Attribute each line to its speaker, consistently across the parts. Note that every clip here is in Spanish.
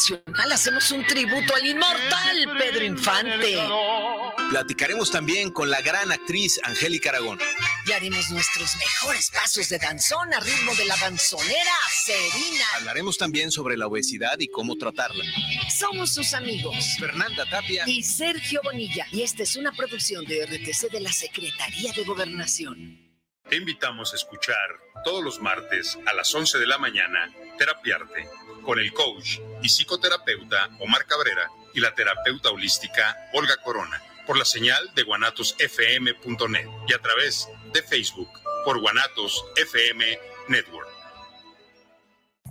Speaker 1: nacional hacemos un tributo al inmortal Pedro Infante.
Speaker 2: Platicaremos también con la gran actriz Angélica Aragón.
Speaker 1: Y haremos nuestros mejores pasos de danzón a ritmo de la danzonera Serina.
Speaker 2: Hablaremos también sobre la obesidad y cómo tratarla.
Speaker 1: Somos sus amigos.
Speaker 2: Fernanda Tapia
Speaker 1: y Sergio Bonilla. Y esta es una producción de RTC de la Secretaría de Gobernación.
Speaker 3: Te invitamos a escuchar todos los martes a las 11 de la mañana Terapiarte con el coach y psicoterapeuta Omar Cabrera y la terapeuta holística Olga Corona por la señal de guanatosfm.net y a través de Facebook por Guanatos FM Network.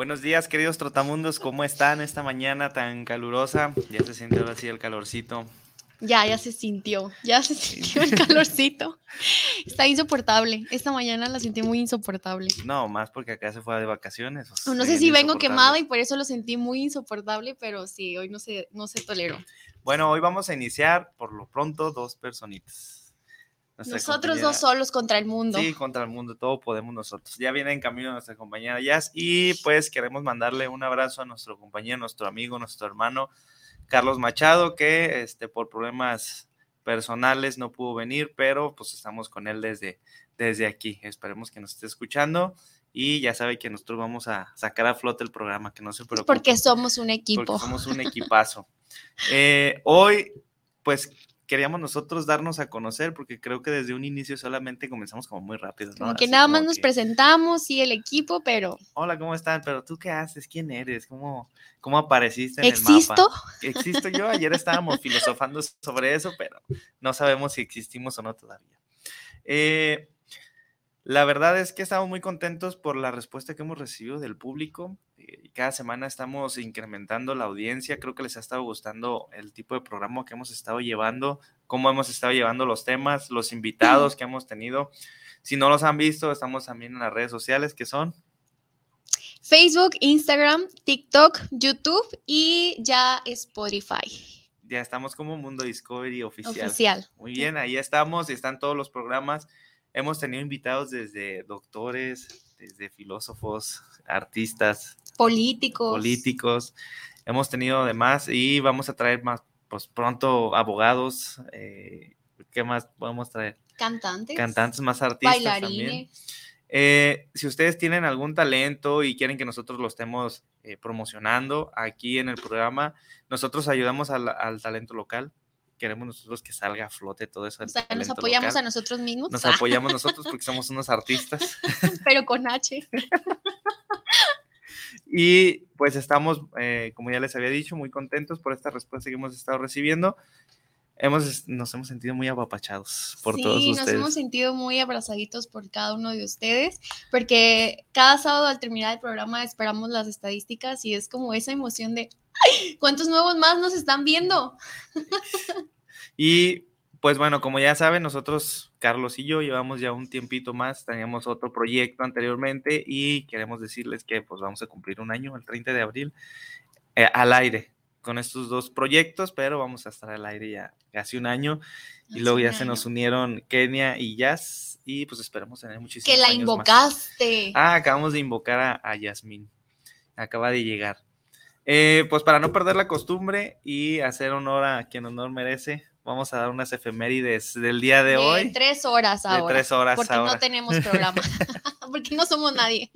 Speaker 4: Buenos días, queridos trotamundos, ¿cómo están esta mañana tan calurosa? Ya se siente ahora sí el calorcito.
Speaker 5: Ya, ya se sintió, ya se sintió el calorcito. Está insoportable. Esta mañana la sentí muy insoportable.
Speaker 4: No, más porque acá se fue de vacaciones.
Speaker 5: no sé si vengo quemada y por eso lo sentí muy insoportable, pero sí, hoy no se, no se toleró.
Speaker 4: Bueno, hoy vamos a iniciar por lo pronto dos personitas.
Speaker 5: Nosotros dos solos contra el mundo.
Speaker 4: Sí, contra el mundo, todo podemos nosotros. Ya viene en camino nuestra compañera Jazz y pues queremos mandarle un abrazo a nuestro compañero, nuestro amigo, nuestro hermano Carlos Machado, que este, por problemas personales no pudo venir, pero pues estamos con él desde, desde aquí. Esperemos que nos esté escuchando y ya sabe que nosotros vamos a sacar a flote el programa, que no se preocupe.
Speaker 5: Porque somos un equipo.
Speaker 4: Porque somos un equipazo. Eh, hoy, pues queríamos nosotros darnos a conocer, porque creo que desde un inicio solamente comenzamos como muy rápido.
Speaker 5: Como que nada más nos presentamos y el equipo, pero...
Speaker 4: Hola, ¿cómo están? Pero tú qué haces? ¿Quién eres? ¿Cómo, cómo apareciste en
Speaker 5: ¿Existo?
Speaker 4: el mapa? ¿Existo yo? Ayer estábamos filosofando sobre eso, pero no sabemos si existimos o no todavía. Eh, la verdad es que estamos muy contentos por la respuesta que hemos recibido del público. Eh, cada semana estamos incrementando la audiencia. Creo que les ha estado gustando el tipo de programa que hemos estado llevando, cómo hemos estado llevando los temas, los invitados que hemos tenido. Si no los han visto, estamos también en las redes sociales que son
Speaker 5: Facebook, Instagram, TikTok, YouTube y ya Spotify.
Speaker 4: Ya estamos como Mundo Discovery oficial.
Speaker 5: Oficial.
Speaker 4: Muy bien, ahí estamos y están todos los programas Hemos tenido invitados desde doctores, desde filósofos, artistas,
Speaker 5: políticos.
Speaker 4: Políticos. Hemos tenido además y vamos a traer más, pues pronto abogados. Eh, ¿Qué más podemos traer?
Speaker 5: Cantantes.
Speaker 4: Cantantes, más artistas. Bailarines. Eh, si ustedes tienen algún talento y quieren que nosotros lo estemos eh, promocionando aquí en el programa, nosotros ayudamos al talento local queremos nosotros que salga a flote todo eso.
Speaker 5: O sea, nos apoyamos a nosotros mismos.
Speaker 4: Nos apoyamos nosotros porque somos unos artistas.
Speaker 5: Pero con H.
Speaker 4: y pues estamos, eh, como ya les había dicho, muy contentos por esta respuesta que hemos estado recibiendo. Hemos, nos hemos sentido muy apapachados por todos ustedes. Sí,
Speaker 5: nos hemos sentido muy abrazaditos por cada uno de ustedes, porque cada sábado al terminar el programa esperamos las estadísticas y es como esa emoción de, ¿cuántos nuevos más nos están viendo?
Speaker 4: y pues bueno, como ya saben, nosotros, Carlos y yo, llevamos ya un tiempito más, teníamos otro proyecto anteriormente y queremos decirles que pues vamos a cumplir un año, el 30 de abril, eh, al aire con estos dos proyectos, pero vamos a estar al aire ya casi un año y
Speaker 5: Hace
Speaker 4: luego ya se nos unieron Kenia y Jazz y pues esperemos tener muchísimos
Speaker 5: Que la
Speaker 4: años más.
Speaker 5: invocaste.
Speaker 4: Ah, acabamos de invocar a, a Yasmín. Acaba de llegar. Eh, pues para no perder la costumbre y hacer honor a quien honor merece, vamos a dar unas efemérides del día de, hoy.
Speaker 5: tres horas
Speaker 4: De
Speaker 5: ahora.
Speaker 4: tres horas
Speaker 5: Porque
Speaker 4: ahora.
Speaker 5: no tenemos programa. porque no somos nadie.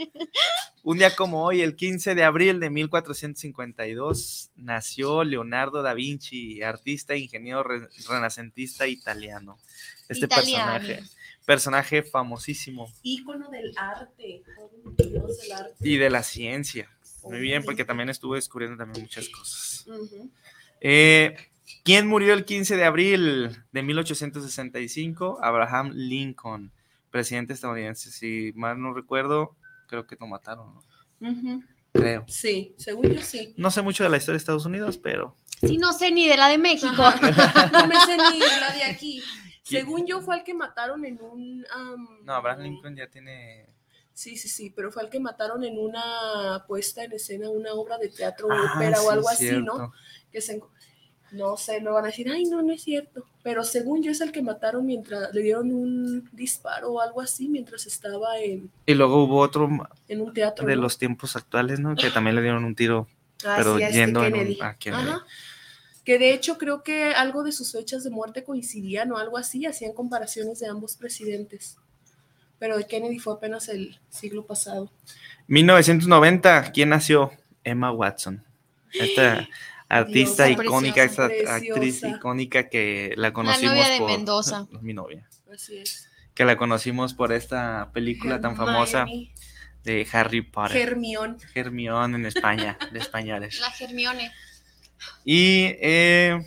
Speaker 4: Un día como hoy, el 15 de abril de 1452, nació Leonardo da Vinci, artista e ingeniero re- renacentista italiano. Este
Speaker 5: Italiano.
Speaker 4: personaje, personaje famosísimo
Speaker 6: Ícono del arte. todo un dios del arte.
Speaker 4: y de la ciencia. Muy bien, porque también estuve descubriendo también muchas cosas. Eh, ¿Quién murió el 15 de abril de 1865? Abraham Lincoln, presidente estadounidense. Si mal no recuerdo, creo que lo mataron, ¿no? Creo.
Speaker 6: Sí, según yo sí.
Speaker 4: No sé mucho de la historia de Estados Unidos, pero
Speaker 5: Sí, no sé ni de la de México.
Speaker 6: Ajá. No me sé ni la de aquí. Según yo fue el que mataron en un...
Speaker 4: no, Abraham Lincoln ya tiene...
Speaker 6: Sí, sí, sí, pero fue el que mataron en una puesta en escena, una obra de teatro,
Speaker 4: Ah,
Speaker 6: ópera
Speaker 4: sí,
Speaker 6: o algo así,
Speaker 4: cierto.
Speaker 6: ¿no? Que se, no sé, me van a decir, ay, no, no es cierto. Pero según yo es el que mataron mientras le dieron un disparo o algo así mientras estaba en,
Speaker 4: Y luego hubo otro
Speaker 6: en un teatro.
Speaker 4: de
Speaker 6: ¿no?
Speaker 4: los tiempos actuales, ¿no? Que también le dieron un tiro,
Speaker 6: Ah,
Speaker 4: pero
Speaker 6: sí, este
Speaker 4: yendo en un- a.
Speaker 6: Ajá. Que de hecho creo que algo de sus fechas de muerte coincidían o algo así, hacían comparaciones de ambos presidentes. Pero de Kennedy fue apenas el siglo pasado.
Speaker 4: 1990, ¿quién nació? Emma Watson. Esta artista icónica, esta
Speaker 6: preciosa,
Speaker 4: actriz icónica que la conocimos
Speaker 5: novia de
Speaker 4: por
Speaker 5: Mendoza.
Speaker 4: mi novia.
Speaker 6: Así es.
Speaker 4: Que la conocimos por esta película tan famosa de Harry Potter.
Speaker 6: Hermione.
Speaker 4: Hermione en España, de españoles.
Speaker 5: La Germione.
Speaker 4: Y eh,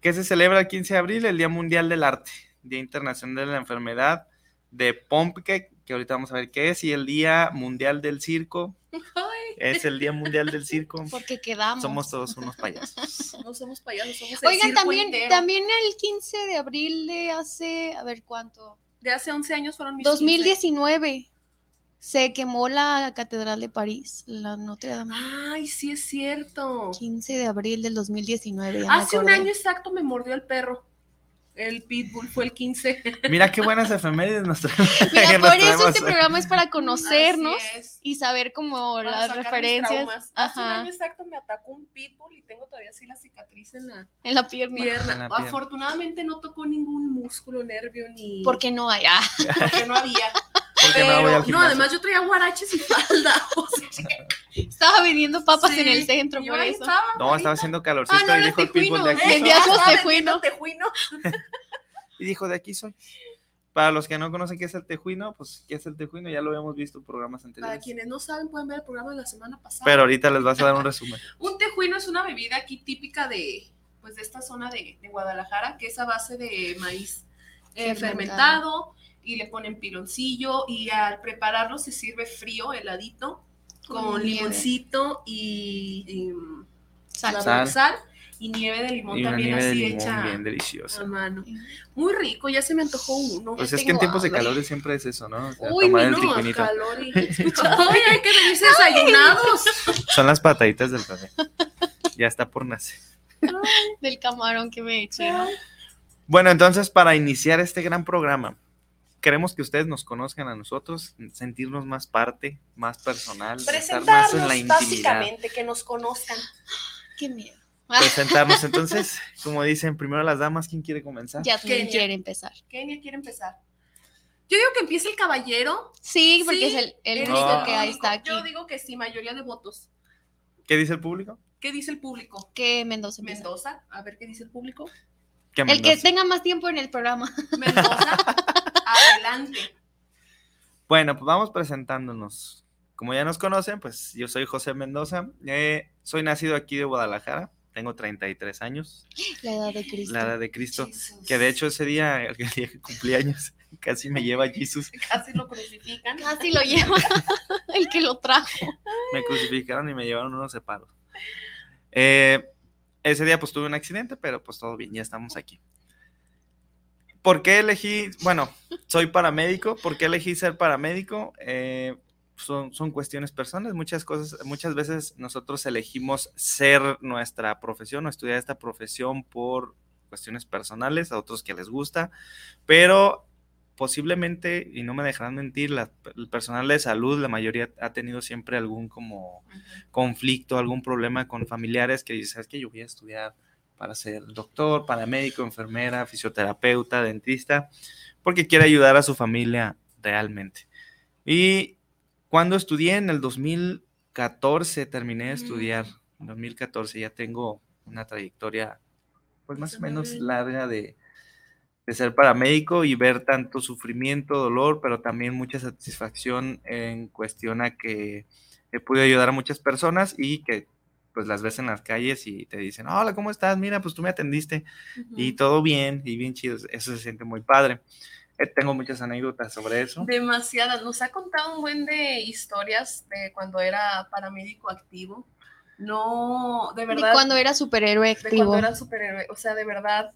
Speaker 4: ¿qué se celebra el 15 de abril? El Día Mundial del Arte, Día Internacional de la Enfermedad de Pompe, que ahorita vamos a ver qué es, y el Día Mundial del Circo. Es el Día Mundial del Circo.
Speaker 5: Porque quedamos.
Speaker 4: Somos todos unos payasos.
Speaker 6: No somos payasos, somos el
Speaker 5: Oigan,
Speaker 6: circo
Speaker 5: también,
Speaker 6: entero.
Speaker 5: también el 15 de abril de hace, a ver cuánto,
Speaker 6: De hace 11 años fueron mis 15.
Speaker 5: 2019, se quemó la Catedral de París, la Notre Dame.
Speaker 6: Ay, sí es cierto.
Speaker 5: 15 de abril del 2019. ya me
Speaker 6: Hace un año exacto me mordió el perro. El pitbull fue el 15.
Speaker 4: Mira qué buenas efemérides nos traemos.
Speaker 5: Mira, por eso este programa es para conocernos
Speaker 6: es.
Speaker 5: y saber como
Speaker 6: Para
Speaker 5: las
Speaker 6: sacar mis
Speaker 5: referencias
Speaker 6: traumas. Hace un
Speaker 5: ajá,
Speaker 6: año exacto me atacó un pitbull y tengo todavía así la cicatriz en la
Speaker 5: en la pierna.
Speaker 6: pierna.
Speaker 4: En la pierna.
Speaker 6: Afortunadamente no tocó ningún músculo, nervio ni.
Speaker 5: Porque no hay. ah.
Speaker 6: porque no había. Pero,
Speaker 4: no
Speaker 6: además yo traía guaraches y falda. O sea,
Speaker 5: Estaba vendiendo papas
Speaker 6: sí.
Speaker 5: en el centro, por eso.
Speaker 6: estaba,
Speaker 4: No, estaba haciendo calorcito
Speaker 5: Ah, no,
Speaker 4: y dijo el pitbull de aquí.
Speaker 5: Vendía
Speaker 4: soy.
Speaker 5: sus
Speaker 6: Estaba
Speaker 5: tejuino.
Speaker 6: vendiendo tejuino.
Speaker 4: Y dijo, de aquí soy. Para los que no conocen qué es el tejuino, pues qué es el tejuino, ya lo habíamos visto en programas
Speaker 6: Para
Speaker 4: anteriores.
Speaker 6: quienes no saben, pueden ver el programa de la semana pasada.
Speaker 4: Pero ahorita les vas a dar un resumen.
Speaker 6: Un tejuino es una bebida aquí típica de, pues, de esta zona de, de Guadalajara, que es a base de maíz eh,
Speaker 5: Fermentado.
Speaker 6: fermentado y le ponen piloncillo y al prepararlo se sirve frío, heladito, con, limoncito y, y,
Speaker 5: Sal.
Speaker 6: la
Speaker 4: Sal.
Speaker 6: sal y nieve de limón
Speaker 4: Y una
Speaker 6: también
Speaker 4: nieve de
Speaker 6: así
Speaker 4: limón
Speaker 6: hecha
Speaker 4: bien
Speaker 6: a
Speaker 4: deliciosa.
Speaker 6: mano. Muy rico, ya se me antojó uno.
Speaker 4: Pues es que en tiempos de calor siempre es eso, ¿no? O sea,
Speaker 6: Uy,
Speaker 4: tomar
Speaker 6: no, calor y... Ay, hay que venirse desayunados.
Speaker 4: Son las pataditas del café. Ya está por nacer.
Speaker 5: Del camarón que me eché. ¿no?
Speaker 4: Bueno, entonces para iniciar este gran programa, queremos que ustedes nos conozcan a nosotros, sentirnos más parte, más personal, estar más en la
Speaker 6: Presentarnos
Speaker 4: intimidad.
Speaker 6: básicamente, que nos conozcan.
Speaker 5: Qué miedo.
Speaker 4: Presentarnos. Entonces, como dicen, primero las damas, ¿quién quiere comenzar?
Speaker 5: Ya
Speaker 6: Kenia.
Speaker 5: quiere empezar.
Speaker 6: Kenia quiere empezar. Yo digo que empiece el caballero.
Speaker 5: Sí, porque
Speaker 6: Sí,
Speaker 5: es el, el único
Speaker 4: No.
Speaker 5: que ahí está aquí.
Speaker 6: Yo digo que sí, mayoría de votos.
Speaker 4: ¿Qué dice el público?
Speaker 6: ¿Qué dice el público?
Speaker 5: Que Mendoza empieza.
Speaker 6: Mendoza, a ver qué dice el público.
Speaker 4: Que
Speaker 5: El que tenga más tiempo en el programa.
Speaker 6: Mendoza, adelante.
Speaker 4: Bueno, pues vamos presentándonos. Como ya nos conocen, pues yo soy José Mendoza. eh, soy nacido aquí de Guadalajara. Tengo 33 años,
Speaker 5: La edad de Cristo.
Speaker 4: la edad de Cristo. Que de hecho ese día, el día que cumplí años, casi me lleva Jesús.
Speaker 6: Casi lo crucifican.
Speaker 5: Casi lo lleva el que lo trajo.
Speaker 4: Me crucificaron y me llevaron unos separos. Eh, ese día pues tuve un accidente, pero pues todo bien, ya estamos aquí. ¿por qué elegí? Bueno, soy paramédico. ¿Por qué elegí ser paramédico? Eh, son, son cuestiones personales. Muchas cosas, muchas veces nosotros elegimos ser nuestra profesión o estudiar esta profesión por cuestiones personales, a otros que les gusta, pero posiblemente, y no me dejarán mentir, la- el personal de salud, la mayoría ha tenido siempre algún como conflicto, algún problema con familiares que dicen, es que yo voy a estudiar para ser doctor, paramédico, enfermera, fisioterapeuta, dentista, porque quiere ayudar a su familia realmente. Y cuando estudié en el 2014, terminé de estudiar, en 2014 ya tengo una trayectoria pues más o menos larga de, de ser paramédico y ver tanto sufrimiento, dolor, pero también mucha satisfacción en cuestión a que he podido ayudar a muchas personas y que pues las ves en las calles y te dicen, hola, ¿cómo estás? Mira, pues tú me atendiste y todo bien y bien chido, eso se siente muy padre. Eh, tengo muchas anécdotas sobre eso.
Speaker 6: Demasiadas. Nos ha contado un buen de historias de cuando era paramédico activo. No, de
Speaker 5: De
Speaker 6: verdad.
Speaker 5: cuando era superhéroe
Speaker 6: de
Speaker 5: activo.
Speaker 6: cuando era superhéroe. O sea, de verdad,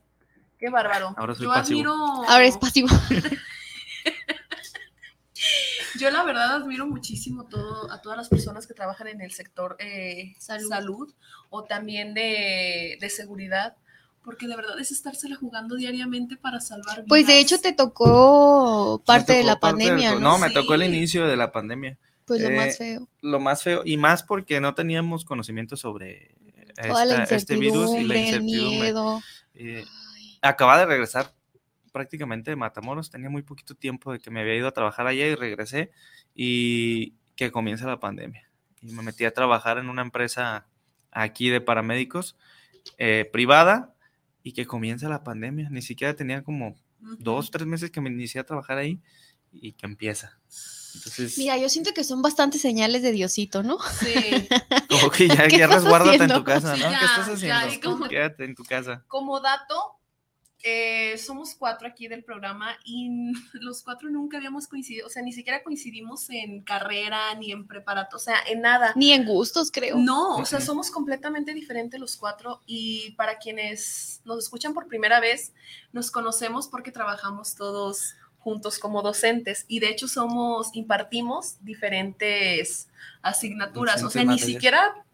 Speaker 6: qué bárbaro.
Speaker 4: Ahora soy
Speaker 6: yo
Speaker 4: pasivo.
Speaker 6: admiro.
Speaker 5: Ahora es pasivo.
Speaker 6: Yo la verdad admiro muchísimo todo, a todas las personas que trabajan en el sector eh,
Speaker 5: Salud.
Speaker 6: salud. o también de, de seguridad, porque de verdad es estársela jugando diariamente para salvar vidas.
Speaker 5: Pues de hecho te tocó parte de la
Speaker 4: parte
Speaker 5: pandemia, ¿no?
Speaker 4: No, me tocó el inicio de la pandemia.
Speaker 5: Pues lo
Speaker 4: eh,
Speaker 5: más feo.
Speaker 4: Lo más feo, y más porque no teníamos conocimiento sobre
Speaker 5: Toda la
Speaker 4: esta- este virus y la
Speaker 5: incertidumbre, el
Speaker 4: incertidumbre.
Speaker 5: miedo.
Speaker 4: Eh, acaba de regresar prácticamente de Matamoros, tenía muy poquito tiempo de que me había ido a trabajar allá y regresé y que comienza la pandemia. Y me metí a trabajar en una empresa aquí de paramédicos eh, privada y que comienza la pandemia. Ni siquiera tenía como
Speaker 6: Ujú.
Speaker 4: dos, tres meses que me inicié a trabajar ahí y que empieza. Entonces,
Speaker 5: Mira, yo siento que son bastantes señales de Diosito, ¿no?
Speaker 6: Sí.
Speaker 4: como que ya,
Speaker 5: ¿Qué
Speaker 4: ya resguárdate en
Speaker 5: haciendo?
Speaker 4: tu casa, ¿no?
Speaker 6: Sí,
Speaker 4: ¿Qué
Speaker 6: ya,
Speaker 4: estás
Speaker 6: ya,
Speaker 4: haciendo?
Speaker 6: es como-
Speaker 4: Quédate en tu casa.
Speaker 6: Como dato, eh, somos cuatro aquí del programa y los cuatro nunca habíamos coincidido, o sea, ni siquiera coincidimos en carrera ni en preparato, o sea, en nada.
Speaker 5: Ni en gustos, creo.
Speaker 6: No, o sea, somos completamente diferentes los cuatro y para quienes nos escuchan por primera vez, nos conocemos porque trabajamos todos juntos como docentes y de hecho somos, impartimos diferentes asignaturas, o sea, ni siquiera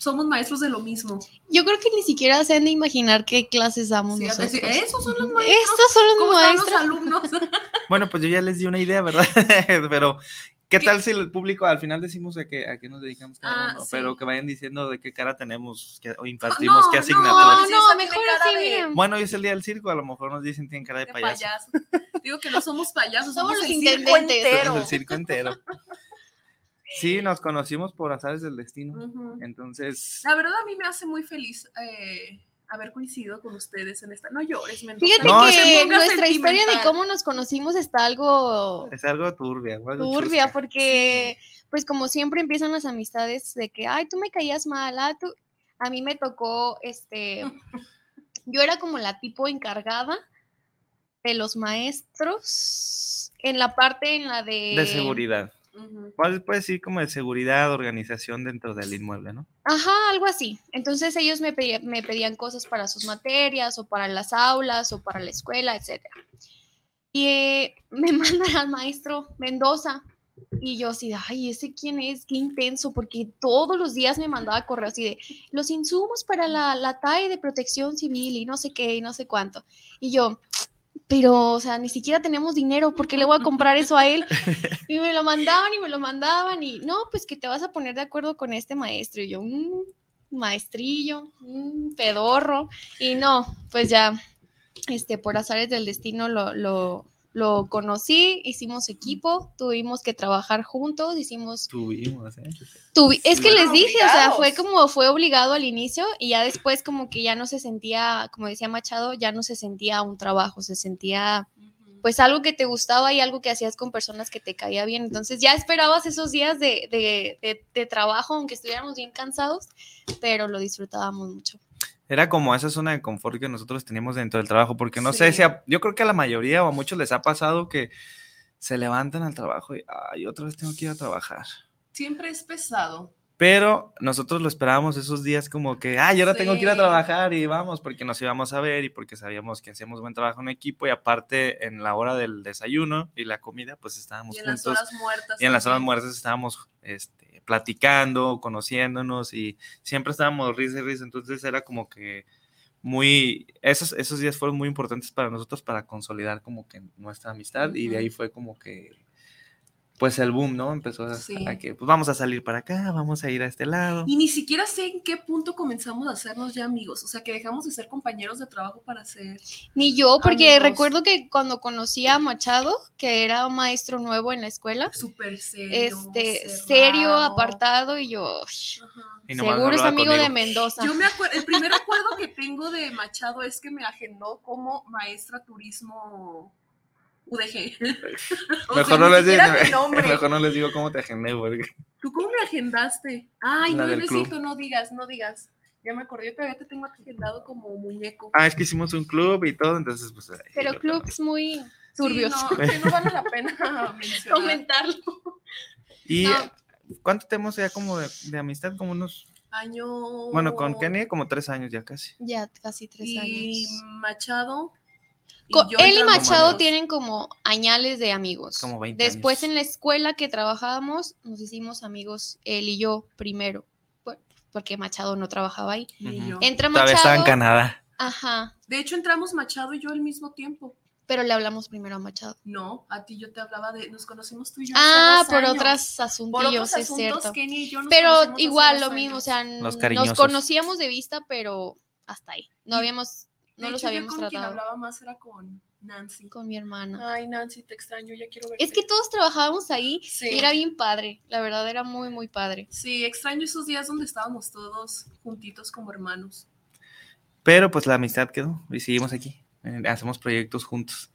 Speaker 6: somos maestros de lo mismo.
Speaker 5: Yo creo que ni siquiera se han de imaginar qué clases damos
Speaker 6: Sí,
Speaker 5: nosotros.
Speaker 6: decir, esos son los maestros.
Speaker 5: Estos son los
Speaker 6: ¿Cómo están los
Speaker 5: maestros.
Speaker 6: alumnos?
Speaker 4: Bueno, pues yo ya les di una idea, ¿verdad? Pero, ¿qué tal si el público al final decimos a qué, a qué nos dedicamos cada
Speaker 6: Ah,
Speaker 4: uno?
Speaker 6: sí.
Speaker 4: Pero que vayan diciendo de qué cara tenemos que, o impartimos,
Speaker 6: No,
Speaker 4: qué
Speaker 6: no,
Speaker 4: asignaturas.
Speaker 5: No,
Speaker 6: Sí,
Speaker 5: no,
Speaker 6: esa
Speaker 5: mejor así,
Speaker 6: de-.
Speaker 4: Bueno, hoy es el día del circo, a lo mejor nos dicen tienen cara de
Speaker 6: De
Speaker 4: payaso.
Speaker 6: payaso. Digo que no somos payasos,
Speaker 5: Somos
Speaker 6: somos,
Speaker 5: los
Speaker 6: el circo
Speaker 5: intendentes.
Speaker 4: Somos
Speaker 6: entero.
Speaker 4: el circo entero. Sí, nos conocimos por azares del destino. Entonces,
Speaker 6: La verdad a mí me hace muy feliz eh, haber coincidido con ustedes en esta. No llores, Mendoza.
Speaker 5: Fíjate
Speaker 4: No,
Speaker 5: que nuestra historia de cómo nos conocimos está algo
Speaker 4: es algo turbia. algo
Speaker 5: turbia,
Speaker 4: chusca.
Speaker 5: porque pues como siempre empiezan las amistades de que, ay, tú me caías mal, ah, tú... A mí me tocó, este, yo era como la tipo encargada de los maestros en la parte en la de...
Speaker 4: De seguridad. ¿Cuál puede decir como de seguridad, organización dentro del inmueble, no?
Speaker 5: Ajá, algo así. Entonces ellos me, pedía- me pedían cosas para sus materias o para las aulas o para la escuela, etc. Y eh, me mandan al maestro Mendoza. Y yo así de, ay, ¿ese quién es? Qué intenso, porque todos los días me mandaba correo así de, los insumos para la, la TAE de protección civil y no sé qué y no sé cuánto. Y yo, pero, o sea, ni siquiera tenemos dinero, ¿por qué le voy a comprar eso a él? Y me lo mandaban y me lo mandaban y, no, pues que te vas a poner de acuerdo con este maestro. Y yo, un maestrillo, un pedorro. Y no, pues ya, este, por azares del destino lo, lo, lo conocí, hicimos equipo, tuvimos que trabajar juntos, hicimos
Speaker 4: Tuvimos, ¿eh?
Speaker 5: Tuvi- es que les dije, o sea, fue como fue obligado al inicio y ya después como que ya no se sentía, como decía Machado, ya no se sentía un trabajo, se sentía pues algo que te gustaba y algo que hacías con personas que te caía bien. Entonces ya esperabas esos días de, de- de- de trabajo, aunque estuviéramos bien cansados, pero lo disfrutábamos mucho.
Speaker 4: Era como esa zona de confort que nosotros teníamos dentro del trabajo, porque no sé si a- yo creo que a la mayoría o a muchos les ha pasado que se levantan al trabajo y, ay, otra vez tengo que ir a trabajar.
Speaker 6: Siempre es pesado.
Speaker 4: Pero nosotros lo esperábamos esos días como que, ay, ahora tengo que ir a trabajar y vamos, porque nos íbamos a ver y porque sabíamos que hacíamos buen trabajo en equipo y aparte en la hora del desayuno y la comida, pues estábamos
Speaker 6: Y en las
Speaker 4: juntos.
Speaker 6: horas muertas.
Speaker 4: Y en las horas muertas estábamos este, platicando, conociéndonos y siempre estábamos risa y risa. Entonces era como que muy, esos, esos días fueron muy importantes para nosotros para consolidar como que nuestra amistad y de ahí fue como que, pues el boom, ¿no? Empezó a,
Speaker 6: Sí.
Speaker 4: a que, pues vamos a salir para acá, vamos a ir a este lado.
Speaker 6: Y ni siquiera sé en qué punto comenzamos a hacernos ya amigos. O sea, que dejamos de ser compañeros de trabajo para ser.
Speaker 5: Ni yo, porque
Speaker 6: Amigos.
Speaker 5: recuerdo que cuando conocí a Machado, que era un maestro nuevo en la escuela,
Speaker 6: Súper serio.
Speaker 5: este,
Speaker 6: cerrado.
Speaker 5: serio, apartado, y yo, "Sh,
Speaker 6: Ajá.
Speaker 4: Y nomás
Speaker 5: seguro es amigo de. Mendoza.
Speaker 6: Yo me acuerdo, el primer acuerdo que tengo de Machado es que me agendó como maestra turismo UDG.
Speaker 4: Mejor, no les digo,
Speaker 6: siquiera mi nombre.
Speaker 4: mejor no les digo cómo te agendé, porque
Speaker 6: ¿Tú cómo me agendaste? Ay,
Speaker 4: La
Speaker 6: no,
Speaker 4: del
Speaker 6: no es
Speaker 4: club.
Speaker 6: cierto, no digas, no digas. Ya me acordé, yo todavía te tengo agendado como muñeco.
Speaker 4: ah, es que hicimos un club y todo, entonces pues... ahí
Speaker 5: Pero clubs muy
Speaker 6: Sí,
Speaker 5: turbios.
Speaker 6: no, que no vale la pena.
Speaker 5: Comentarlo.
Speaker 4: ¿Y
Speaker 5: No.
Speaker 4: cuánto tenemos ya como de, de amistad? Como unos...
Speaker 6: Año.
Speaker 4: Bueno, con Kenny como tres años ya casi.
Speaker 5: Ya casi tres
Speaker 6: y
Speaker 5: años.
Speaker 6: Machado. Y
Speaker 5: él y Machado tienen como añales de amigos.
Speaker 4: Como 20
Speaker 5: Después
Speaker 4: años.
Speaker 5: en la escuela que trabajábamos, nos hicimos amigos, él y yo primero, por- porque Machado no trabajaba ahí.
Speaker 4: Ujú.
Speaker 6: yo.
Speaker 5: Entra
Speaker 4: Todavía estaba en
Speaker 5: Machado,
Speaker 4: Canadá.
Speaker 5: ajá,
Speaker 6: De hecho, entramos Machado y yo al mismo tiempo.
Speaker 5: pero le hablamos primero a Machado.
Speaker 6: No, a ti yo te hablaba de. Nos conocimos tú y yo.
Speaker 5: Ah,
Speaker 6: hace
Speaker 5: por
Speaker 6: años.
Speaker 5: otros
Speaker 6: Por
Speaker 5: asuntillos,
Speaker 6: otros
Speaker 5: es
Speaker 6: asuntos,
Speaker 5: cierto.
Speaker 6: Kenny y yo nos
Speaker 5: Pero igual
Speaker 6: dos
Speaker 5: lo mismo, o sea,
Speaker 4: Los
Speaker 5: nos conocíamos de vista, pero hasta ahí. No
Speaker 6: Y- De
Speaker 5: no
Speaker 6: hecho,
Speaker 5: los
Speaker 6: yo
Speaker 5: habíamos
Speaker 6: con quien
Speaker 5: tratado
Speaker 6: hablaba más era con Nancy.
Speaker 5: con mi hermana.
Speaker 6: Ay, Nancy, te extraño, ya quiero verte.
Speaker 5: Es que todos trabajábamos ahí
Speaker 6: Sí.
Speaker 5: y era bien padre, la verdad era muy, muy padre.
Speaker 6: Sí, extraño esos días donde estábamos todos juntitos como hermanos.
Speaker 4: Pero pues la amistad quedó y seguimos aquí. eh, Hacemos proyectos juntos.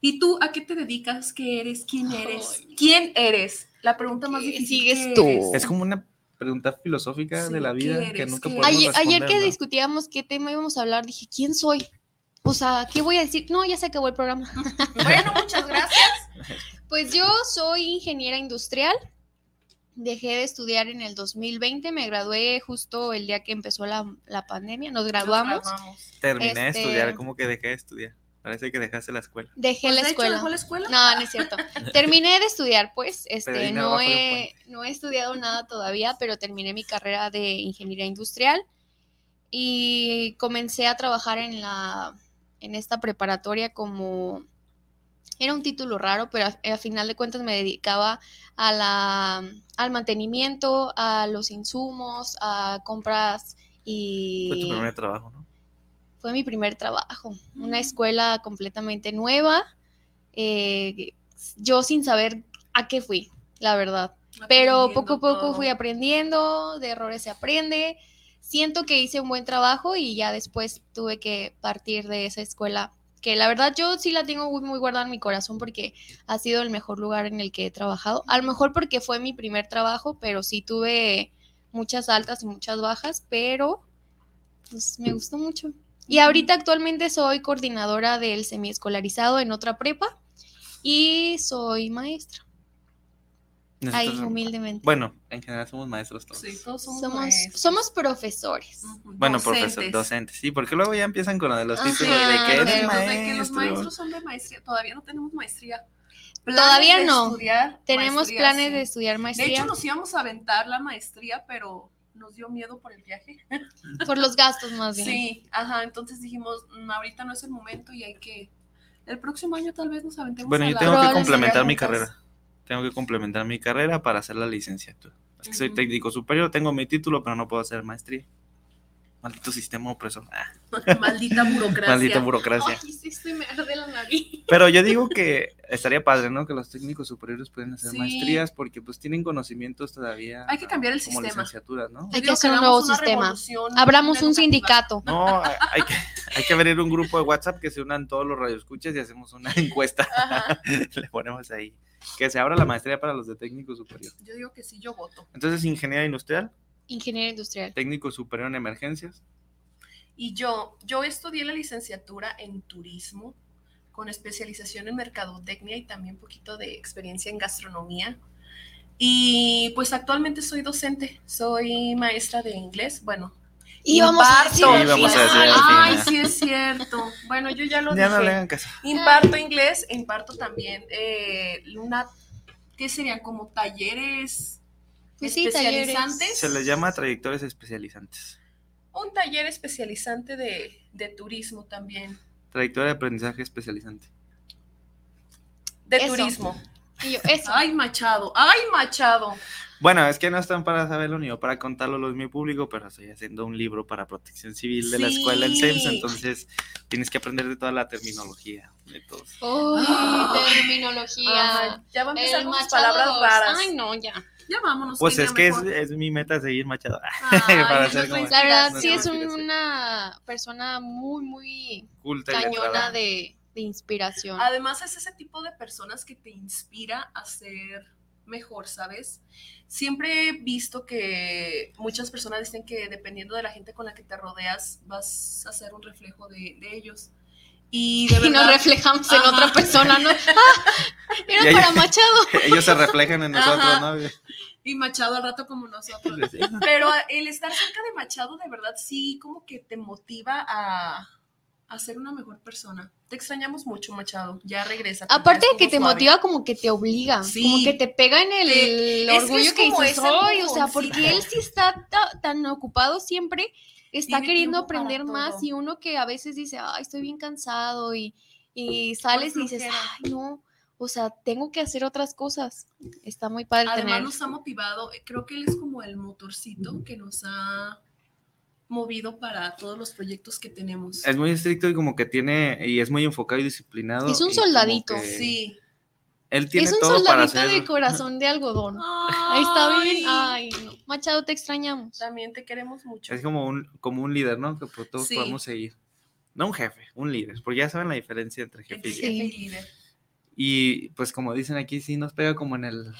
Speaker 6: ¿Y tú a qué te dedicas? ¿Qué eres? ¿Quién eres? ¿Quién eres? La pregunta más
Speaker 5: ¿Qué
Speaker 6: difícil.
Speaker 5: sigues
Speaker 6: ¿qué
Speaker 5: tú?
Speaker 6: eres?
Speaker 4: Es como una pregunta filosófica
Speaker 6: Sí,
Speaker 4: de la
Speaker 6: ¿qué
Speaker 4: vida que nunca
Speaker 6: ¿Qué
Speaker 4: podemos
Speaker 5: Ayer, ayer que discutíamos qué tema íbamos a hablar, dije, ¿quién soy? O sea, ¿qué voy a decir? No, ya se acabó el programa.
Speaker 6: Bueno, muchas gracias.
Speaker 5: Pues yo soy ingeniera industrial. Dejé de estudiar en el 2020, me gradué justo el día que empezó la, la pandemia, nos graduamos.
Speaker 6: Nos graduamos.
Speaker 4: Terminé de
Speaker 5: Este-
Speaker 4: estudiar, como que dejé de estudiar. Parece que dejaste la escuela.
Speaker 5: Dejé
Speaker 6: Pues,
Speaker 5: la
Speaker 6: hecho,
Speaker 5: escuela.
Speaker 6: dejó la escuela.
Speaker 5: No, no es cierto. Terminé de estudiar, pues, este, no he, no he estudiado nada todavía, pero terminé mi carrera de ingeniería industrial y comencé a trabajar en la, en esta preparatoria como, era un título raro, pero a, a final de cuentas me dedicaba a la, al mantenimiento, a los insumos, a compras y
Speaker 4: Fue tu primer trabajo, ¿no?
Speaker 5: Fue mi primer trabajo, una escuela completamente nueva, eh, yo sin saber a qué fui, la verdad. Pero poco a poco fui aprendiendo, de errores se aprende. Siento que hice un buen trabajo y ya después tuve que partir de esa escuela, que la verdad yo sí la tengo muy, muy guardada en mi corazón porque ha sido el mejor lugar en el que he trabajado. A lo mejor porque fue mi primer trabajo, pero sí tuve muchas altas y muchas bajas, pero pues me gustó mucho. Y ahorita actualmente soy coordinadora del semiescolarizado en otra prepa y soy maestra. Ahí
Speaker 4: Nosotros-
Speaker 5: humildemente.
Speaker 4: Bueno, en general somos maestros todos.
Speaker 6: Sí, todos somos,
Speaker 5: somos,
Speaker 6: maestros.
Speaker 5: somos profesores.
Speaker 4: Bueno,
Speaker 6: docentes.
Speaker 4: profesor, docentes, sí, porque luego ya empiezan con lo de los
Speaker 5: Ajá,
Speaker 4: títulos de que eres
Speaker 6: de que los
Speaker 4: maestro.
Speaker 6: maestros son de maestría. Todavía no tenemos maestría. Planes
Speaker 5: Todavía
Speaker 6: de
Speaker 5: no. Tenemos
Speaker 6: maestría,
Speaker 5: planes
Speaker 6: sí.
Speaker 5: de estudiar
Speaker 6: De
Speaker 5: maestría
Speaker 6: hecho, nos íbamos a aventar la maestría, pero nos dio miedo por el viaje.
Speaker 5: por los gastos más bien.
Speaker 6: Sí, ajá. Entonces dijimos, "Mm, ahorita no es el momento y hay que. El próximo año tal vez nos aventemos.
Speaker 4: Bueno,
Speaker 6: a
Speaker 4: yo
Speaker 6: la-
Speaker 4: tengo que complementar mi carrera. Tengo que complementar mi carrera para hacer la licenciatura. Es que soy técnico superior, tengo mi título, pero no puedo hacer maestría. Maldito sistema opresor. Ah,
Speaker 6: Maldita burocracia.
Speaker 4: maldita burocracia.
Speaker 5: Ay, sí, se me arde la nariz.
Speaker 4: Pero yo digo que estaría padre, ¿no? Que los técnicos superiores pueden hacer
Speaker 6: Sí.
Speaker 4: maestrías porque pues tienen conocimientos todavía.
Speaker 6: Hay que cambiar el
Speaker 4: como
Speaker 6: sistema.
Speaker 4: licenciaturas, ¿no?
Speaker 5: Hay que hacer un nuevo sistema. Abramos un sindicato.
Speaker 4: No, hay que, hay que abrir un grupo de WhatsApp que se unan todos los radioescuchas y hacemos una encuesta.
Speaker 6: Ajá.
Speaker 4: Le ponemos ahí. Que se abra la maestría para los de técnico superior.
Speaker 6: Yo digo que sí, yo voto.
Speaker 4: Entonces, ingeniera industrial,
Speaker 5: Ingeniería industrial.
Speaker 4: técnico superior en emergencias.
Speaker 6: Y yo, yo estudié la licenciatura en turismo con especialización en mercadotecnia y también un poquito de experiencia en gastronomía. Y pues actualmente soy docente, soy maestra de inglés. Bueno,
Speaker 5: Y vamos a decir
Speaker 6: imparto.
Speaker 4: Sí, vamos a decir al
Speaker 6: Ay, sí es cierto. Bueno, yo ya lo
Speaker 4: Ya no
Speaker 6: dije.
Speaker 4: le hagan caso.
Speaker 6: Imparto inglés, e imparto también eh, una, ¿qué serían? Como talleres
Speaker 5: Pues sí, talleres.
Speaker 6: especializantes.
Speaker 4: Se les llama trayectorias especializantes.
Speaker 6: Un taller especializante de, de turismo también.
Speaker 4: Trayectoria de aprendizaje especializante.
Speaker 6: De
Speaker 5: Eso.
Speaker 6: turismo.
Speaker 5: Y yo, eso.
Speaker 6: Ay, Machado, ay, Machado.
Speaker 4: Bueno, es que no están para saberlo ni yo para contarlo lo de mi público, pero estoy haciendo un libro para protección civil de la escuela en CEMS, entonces tienes que aprender de toda la terminología, de todo.
Speaker 5: Uy, terminología.
Speaker 6: Ya va a empezar con palabras raras.
Speaker 5: Ay, no, ya.
Speaker 6: Ya vámonos.
Speaker 4: Pues es que es, es mi meta seguir Machado.
Speaker 6: Ay,
Speaker 4: para como-
Speaker 5: La verdad,
Speaker 4: No
Speaker 5: sí es una persona muy, muy
Speaker 4: Culta
Speaker 5: cañona de, de inspiración.
Speaker 6: Además es ese tipo de personas que te inspira a ser mejor, ¿sabes? Siempre he visto que muchas personas dicen que dependiendo de la gente con la que te rodeas vas a ser un reflejo de, de ellos. Y de
Speaker 5: y nos reflejamos en otra persona, ¿no? Ah, era para Machado.
Speaker 4: Ellos se reflejan en nosotros,
Speaker 6: Ajá.
Speaker 4: ¿no?
Speaker 6: y Machado al rato como nosotros. Pero el estar cerca de Machado de verdad sí como que te motiva a, a ser una mejor persona. Te extrañamos mucho, Machado. Ya regresa.
Speaker 5: Aparte de que te
Speaker 6: suave.
Speaker 5: motiva, como que te obliga,
Speaker 6: Sí.
Speaker 5: como que te pega en el orgullo
Speaker 6: es
Speaker 5: que, dices, "Ay", o sea, porque él sí está ta- tan ocupado siempre, está
Speaker 6: Tiene
Speaker 5: queriendo aprender más y uno que a veces dice, ay, estoy bien cansado y, y sales y dices, ay, no, o sea, tengo que hacer otras cosas. Está muy padre
Speaker 6: Además
Speaker 5: tener.
Speaker 6: nos ha motivado, eh, creo que él es como el motorcito que nos ha movido para todos los proyectos que tenemos.
Speaker 4: Es muy estricto y como que tiene, y es muy enfocado y disciplinado.
Speaker 5: Es un soldadito.
Speaker 4: que
Speaker 6: Sí.
Speaker 4: Él tiene
Speaker 5: Es un
Speaker 4: todo para
Speaker 5: soldadito
Speaker 4: hacer.
Speaker 5: de corazón de algodón. Ahí está bien.
Speaker 6: Ay,
Speaker 5: no. Machado, te extrañamos.
Speaker 6: También te queremos mucho.
Speaker 4: Es como un, como un líder, ¿no? Que pues, todos
Speaker 6: Sí.
Speaker 4: podemos seguir. No un jefe, un líder, porque ya saben la diferencia entre jefe y
Speaker 6: jefe y líder.
Speaker 4: Y pues como dicen aquí, sí nos pega como en el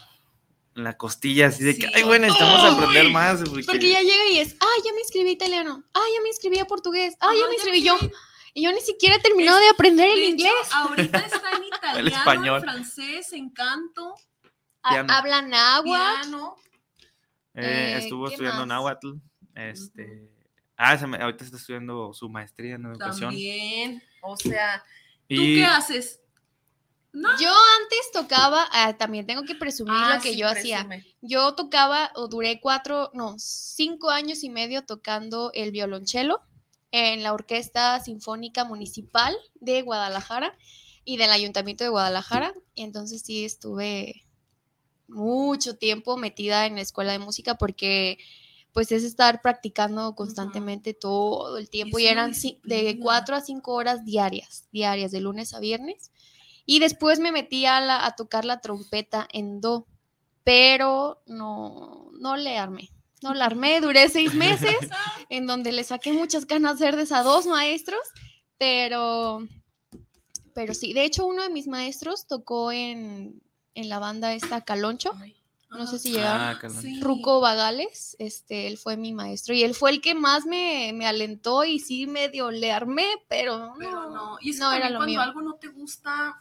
Speaker 4: en la costilla, así de que, ay, bueno, necesitamos
Speaker 6: ¡Ay!
Speaker 4: aprender más. Porque,
Speaker 5: Porque ya llega y es, ay, ya me inscribí a italiano, ay, ya me inscribí a portugués, ay, ya me inscribí yo. Y yo ni siquiera he terminado de aprender el
Speaker 6: De hecho,
Speaker 5: inglés.
Speaker 6: ahorita está en italiano,
Speaker 4: español.
Speaker 6: en francés, en canto,
Speaker 5: Ha-
Speaker 4: piano.
Speaker 5: Habla náhuatl.
Speaker 4: eh,
Speaker 5: eh,
Speaker 4: estuvo
Speaker 5: ¿qué
Speaker 4: estudiando
Speaker 5: más?
Speaker 4: náhuatl. Este, Ah, se me- ahorita está estudiando su maestría en educación.
Speaker 6: También. O sea, ¿tú
Speaker 4: Y
Speaker 6: qué haces? No.
Speaker 5: Yo antes tocaba, ah, también tengo que presumir
Speaker 6: Ah,
Speaker 5: lo que
Speaker 6: sí,
Speaker 5: yo hacía. Yo tocaba, o duré cuatro, no, cinco años y medio tocando el violonchelo en la Orquesta Sinfónica Municipal de Guadalajara y del Ayuntamiento de Guadalajara. Y entonces sí estuve mucho tiempo metida en la escuela de música porque pues es estar practicando constantemente todo el tiempo y eran de cuatro a cinco horas diarias, diarias, de lunes a viernes. Y después me metí a, la- a tocar la trompeta en do, pero no, no le armé. No la armé, duré seis meses en donde le saqué muchas ganas verdes a dos maestros, pero, pero sí, de hecho uno de mis maestros tocó en, en la banda esta Caloncho, no sé si llegaron.
Speaker 4: Ah.
Speaker 6: Sí.
Speaker 5: Ruco Bagales, este, él fue mi maestro y él fue el que más me, me alentó y sí medio le armé, pero no,
Speaker 6: Pero no. Y es que
Speaker 5: no era lo
Speaker 6: cuando
Speaker 5: mío.
Speaker 6: algo no te gusta.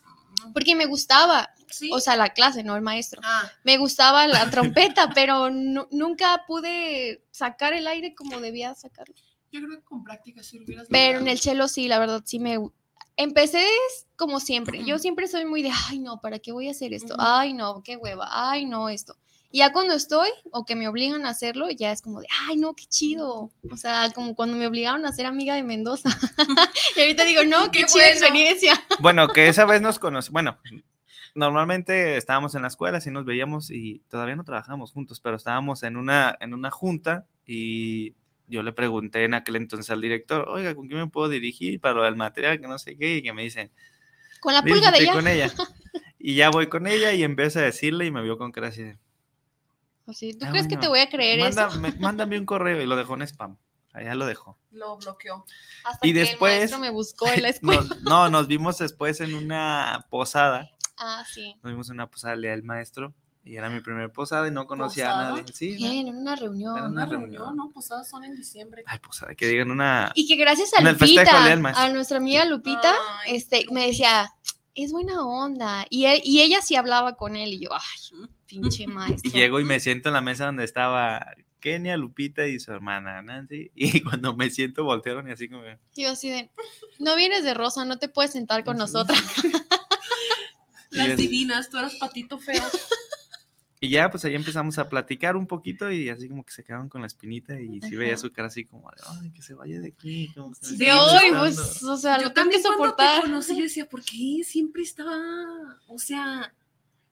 Speaker 5: Porque me gustaba,
Speaker 6: Sí.
Speaker 5: o sea, la clase, no el maestro.
Speaker 6: ah,
Speaker 5: Me gustaba la trompeta, pero nu- nunca pude sacar el aire como debía sacarlo.
Speaker 6: yo creo que con práctica sí lo hubieras
Speaker 5: Pero en el cello sí, la verdad sí me... Empecé como siempre. Yo siempre soy muy de, ay no, ¿para qué voy a hacer esto? Ay no, qué hueva, ay no, esto. Y ya cuando estoy o que me obligan a hacerlo, ya es como de, ay no, qué chido. O sea, como cuando me obligaron a ser amiga de Mendoza. y ahorita digo, no, qué,
Speaker 6: Qué
Speaker 5: chida
Speaker 6: bueno.
Speaker 5: experiencia.
Speaker 4: Bueno, que esa vez nos conocimos. Bueno, normalmente estábamos en la escuela, sí nos veíamos y todavía no trabajamos juntos, pero estábamos en una, en una junta y yo le pregunté en aquel entonces al director, oiga, ¿con quién me puedo dirigir para lo del material? Que no sé qué, y que me dicen,
Speaker 5: Con la pulga de
Speaker 4: "Dirígete
Speaker 5: ella.
Speaker 4: con ella. Y ya voy con ella y empiezo a decirle y me vio con cara así de,
Speaker 5: Así, ¿Tú
Speaker 4: "Ah,
Speaker 5: crees que te voy a creer
Speaker 4: "Manda-
Speaker 5: eso?
Speaker 4: me- mándame un correo y lo dejó en spam. Allá lo dejó.
Speaker 6: Lo bloqueó.
Speaker 5: Hasta
Speaker 4: y
Speaker 5: que
Speaker 4: después-
Speaker 5: el maestro me buscó en la escuela.
Speaker 4: Nos- no, nos vimos después en una posada.
Speaker 5: Ah, sí.
Speaker 4: Nos vimos en una posada el día del maestro y era mi primer posada y no conocía a nadie. Sí, ¿no?
Speaker 5: Bien, en una reunión.
Speaker 4: Era
Speaker 6: Una
Speaker 4: una
Speaker 6: reunión,
Speaker 4: reunión.
Speaker 6: ¿no? Posadas son en diciembre.
Speaker 4: Ay, posada, que digan una.
Speaker 5: Y que gracias a
Speaker 4: En
Speaker 5: Lupita, a nuestra amiga Lupita,
Speaker 6: Ay,
Speaker 5: este, me decía, es buena onda. Y, e- y ella sí hablaba con él y yo, ay, pinche maestro.
Speaker 4: Y llego y me siento en la mesa donde estaba Kenia, Lupita y su hermana Nancy. Y cuando me siento voltearon y así como...
Speaker 5: Y yo así de, no vienes de rosa, no te puedes sentar con nosotras.
Speaker 6: Las divinas, tú eras patito feo.
Speaker 4: Y ya, pues ahí empezamos a platicar un poquito y así como que se quedaron con la espinita y sí veía
Speaker 5: Ajá.
Speaker 4: su cara así como de, ay, que se vaya de aquí. como que
Speaker 5: De hoy,
Speaker 4: molestando".
Speaker 5: pues, o sea,
Speaker 6: Yo
Speaker 5: lo tengo que
Speaker 6: cuando te
Speaker 5: soportar.
Speaker 6: conocí, yo decía, ¿por qué siempre estaba? O sea,